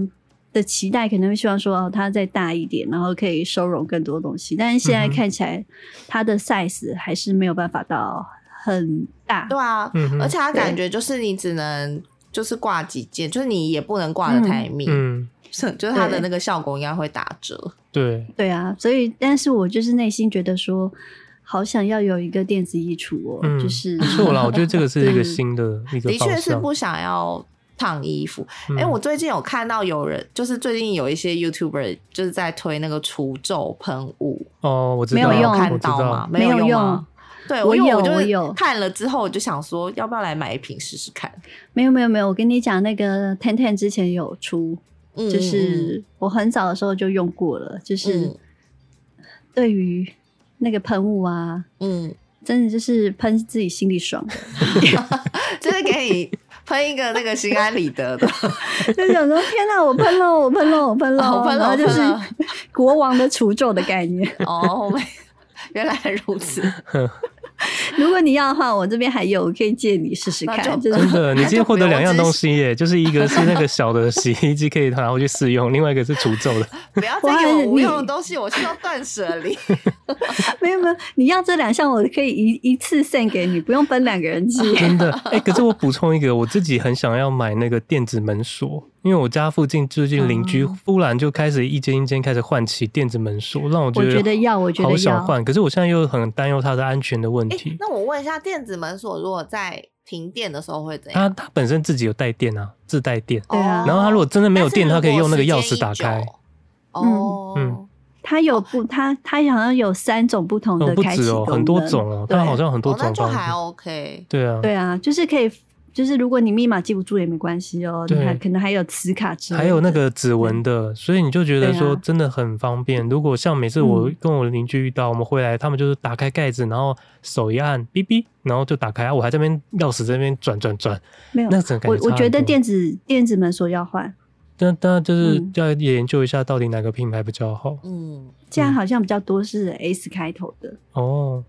Speaker 2: 的期待可能会希望说哦，它再大一点，然后可以收容更多东西，但是现在看起来它的 size 还是没有办法到。很大，
Speaker 1: 对啊，
Speaker 3: 嗯、
Speaker 1: 而且它感觉就是你只能就是挂几件，就是你也不能挂的太密，
Speaker 3: 嗯，
Speaker 1: 是就是它的那个效果应该会打折，
Speaker 3: 对，
Speaker 2: 对啊，所以但是我就是内心觉得说，好想要有一个电子衣橱哦，嗯、就是
Speaker 3: 错了，我觉得这个是一个 <laughs> 新的一个，
Speaker 1: 的确是不想要烫衣服。哎、我最近有看到有人，就是最近有一些 YouTuber 就是在推那个除皱喷雾，
Speaker 3: 哦，我知道，
Speaker 2: 没有用，
Speaker 1: 看到吗？没有用。对，
Speaker 2: 我有，
Speaker 1: 我
Speaker 2: 有
Speaker 1: 看了之后，我就想说，要不要来买一瓶试试看？
Speaker 2: 没有，没有，没有。我跟你讲，那个 Ten Ten 之前有出，嗯、就是我很早的时候就用过了。就是对于那个喷雾啊，嗯，真的就是喷自己心里爽的，<laughs> <laughs>
Speaker 1: 就是给你喷一个那个心安理得的，<laughs>
Speaker 2: 就想说天哪，我喷了，我喷了，我喷了，我喷了，就是国王的除皱的概念
Speaker 1: 哦，原来如此。<laughs>
Speaker 2: 如果你要的话，我这边还有，可以借你试试看。真
Speaker 3: 的，<laughs> 你今天获得两样东西耶，<laughs> 就是一个是那个小的洗衣机，可以拿回去试用；另外一个是除皱的。
Speaker 1: 不要再给我无用的东西，我需要断舍离。
Speaker 2: 没有没有，你要这两项，我可以一一次 send 给你，不用分两个人寄。
Speaker 3: 真的，哎、欸，可是我补充一个，我自己很想要买那个电子门锁。因为我家附近最近邻居忽然就开始一间一间开始换起电子门锁，让我觉得
Speaker 2: 我觉得要，我觉得
Speaker 3: 好想换。可是我现在又很担忧它的安全的问题。
Speaker 1: 那我问一下，电子门锁如果在停电的时候会怎样？
Speaker 3: 它它本身自己有带电啊，自带电。
Speaker 2: 对啊。
Speaker 3: 然后它如果真的没有电，它可以用那个钥匙打开。
Speaker 1: 哦。嗯。
Speaker 2: 它有不，它它好像有三种不同的开启功能，
Speaker 3: 很多种哦。它好像很多种。
Speaker 1: 那就还 OK。
Speaker 3: 对啊。
Speaker 2: 对啊，就是可以。就是如果你密码记不住也没关系哦，还可能还有磁卡之类的，
Speaker 3: 还有那个指纹的，所以你就觉得说真的很方便。啊、如果像每次我跟我邻居遇到，嗯、我们回来，他们就是打开盖子，然后手一按，哔哔，然后就打开，我还在那边钥匙在那边转转转，没有，那整个
Speaker 2: 我我觉得电子电子门锁要换，
Speaker 3: 但但就是要研究一下到底哪个品牌比较好。
Speaker 2: 嗯，现在好像比较多是 S 开头的。
Speaker 3: 哦。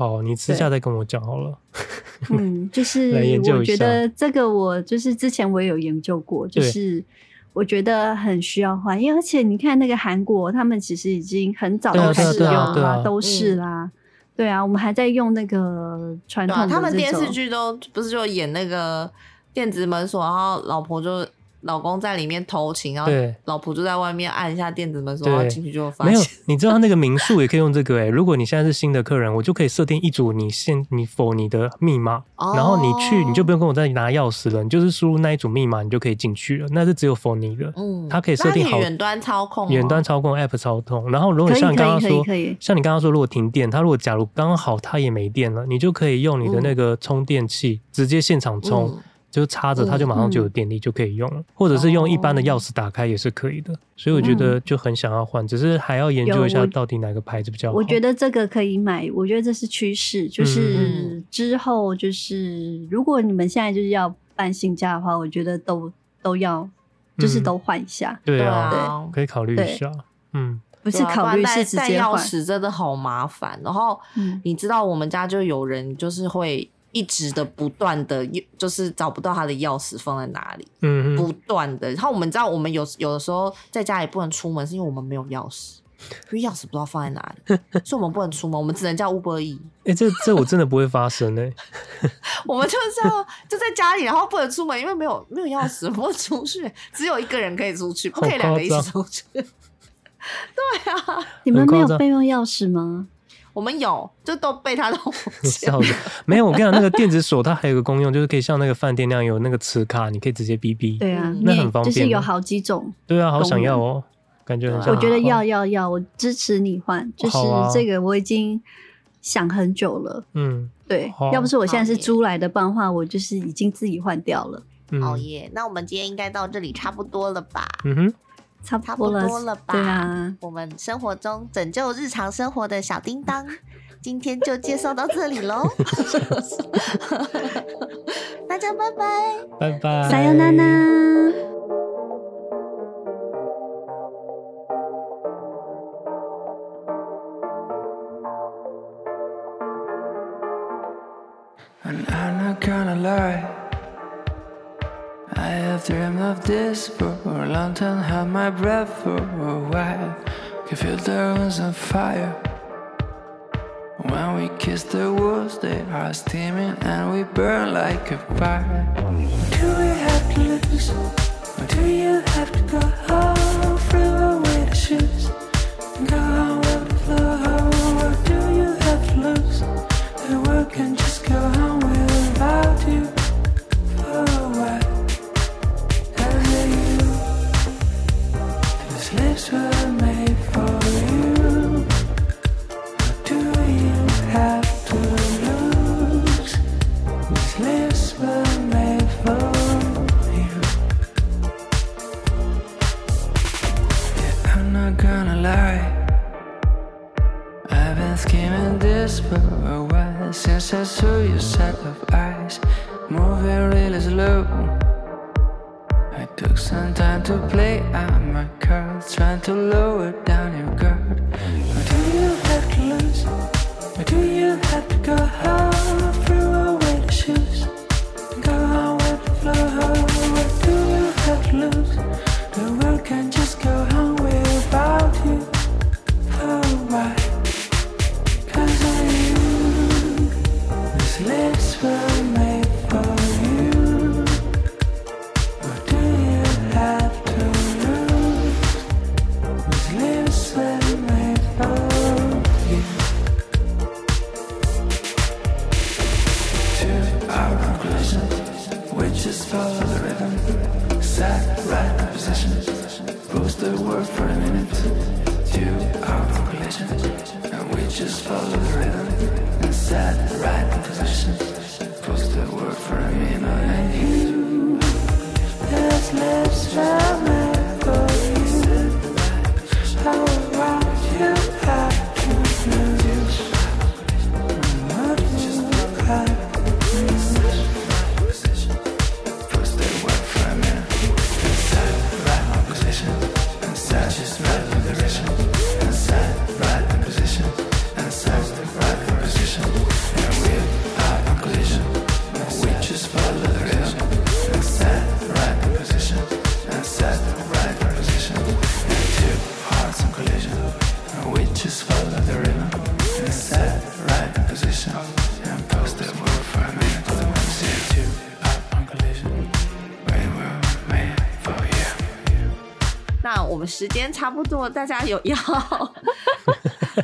Speaker 3: 好，你私下再跟我讲好了。<laughs> <laughs>
Speaker 2: 嗯，就是我觉得这个我就是之前我也有研究过，就是我觉得很需要换，因为而且你看那个韩国，他们其实已经很早就开始用了，都是啦。对啊，我们还在用那个传统的，
Speaker 1: 他们电视剧都不是就演那个电子门锁，然后老婆就。老公在里面偷情，然后老婆就在外面按一下电子门，说要进去就会发现。
Speaker 3: 没有，你知道那个民宿也可以用这个诶、欸、如果你现在是新的客人，我就可以设定一组你现你 for 你的密码，哦、然后你去你就不用跟我再拿钥匙了，你就是输入那一组密码，你就可以进去了。那是只有 for 你的，嗯，它可以设定好
Speaker 1: 远端操控，
Speaker 3: 远端操控 app 操控。然后如果像你刚刚说，像你刚刚说，如果停电，它如果假如刚好它也没电了，你就可以用你的那个充电器、嗯、直接现场充。嗯就插着，它就马上就有电力，就可以用了。嗯、或者是用一般的钥匙打开也是可以的。哦、所以我觉得就很想要换，只是还要研究一下到底哪个牌子比较好。
Speaker 2: 我，我觉得这个可以买，我觉得这是趋势。就是之后就是，如果你们现在就是要办新家的话，我觉得都都要，就是都换一下。
Speaker 3: 嗯、对啊，对，可以考虑一下。嗯，
Speaker 2: 不是考虑是直接换。
Speaker 1: 钥匙真的好麻烦。然后，你知道我们家就有人就是会。一直的不断的，就是找不到他的钥匙放在哪里，嗯，不断的。然后我们知道，我们有有的时候在家里不能出门，是因为我们没有钥匙，因为钥匙不知道放在哪里，所以我们不能出门，我们只能叫 Uber Eats。
Speaker 3: 哎、欸，这这我真的不会发生哎、欸，<laughs>
Speaker 1: 我们就是要就在家里，然后不能出门，因为没有没有钥匙，不能出去，只有一个人可以出去，不可以两个一起出去。<laughs> 对啊，
Speaker 2: 你们没有备用钥匙吗？
Speaker 1: 我们有，就都被他弄
Speaker 3: 笑了。没有，我跟你讲，那个电子锁它还有个功用，就是可以像那个饭店那样有那个磁卡，你可以直接哔哔。
Speaker 2: 对啊，
Speaker 3: 那很方便。
Speaker 2: 就是有好几种。
Speaker 3: 对啊，好想要哦，感觉很想。
Speaker 2: 我觉得要要要，我支持你换。就是这个，我已经想很久了。
Speaker 3: 嗯，
Speaker 2: 对，要不是我现在是租来的办的话，我就是已经自己换掉了。
Speaker 4: 哦耶，那我们今天应该到这里差不多了吧？
Speaker 3: 嗯哼，
Speaker 2: 差不多了，
Speaker 4: 差不多了吧？
Speaker 2: 对啊，
Speaker 4: 我们生活中拯救日常生活的小叮当，<laughs> 今天就介绍到这里喽。<laughs> 大家拜拜，
Speaker 3: 拜拜，
Speaker 2: 撒由那拉。
Speaker 4: I have dreamed of this for a long time, held my breath for a while. Can feel the rooms on fire. When we kiss the walls, they are steaming and we burn like a fire. Do we have to lose? Or do you have to go home? Throw away the shoes. Since I saw your set of eyes Moving really slow I took some time to play out my cards Trying to lower down your guard Or do you have to lose? Or do you have to go home?
Speaker 1: 时间
Speaker 4: 差不多，大家有要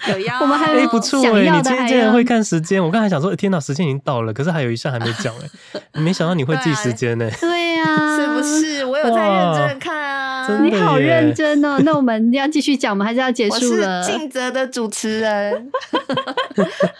Speaker 4: 有要，
Speaker 2: 我们还有
Speaker 3: 不错哎！你今天竟然会看时间，我刚才想说，天哪，时间已经到了，可是还有一项还没讲哎，没想到你会记时间呢。
Speaker 2: 对呀，<laughs>
Speaker 4: 是不是？我有在认真看啊，
Speaker 2: 你好认真哦。那我们要继续讲吗？还是要结束了？
Speaker 4: 我是尽责的主持人。<laughs>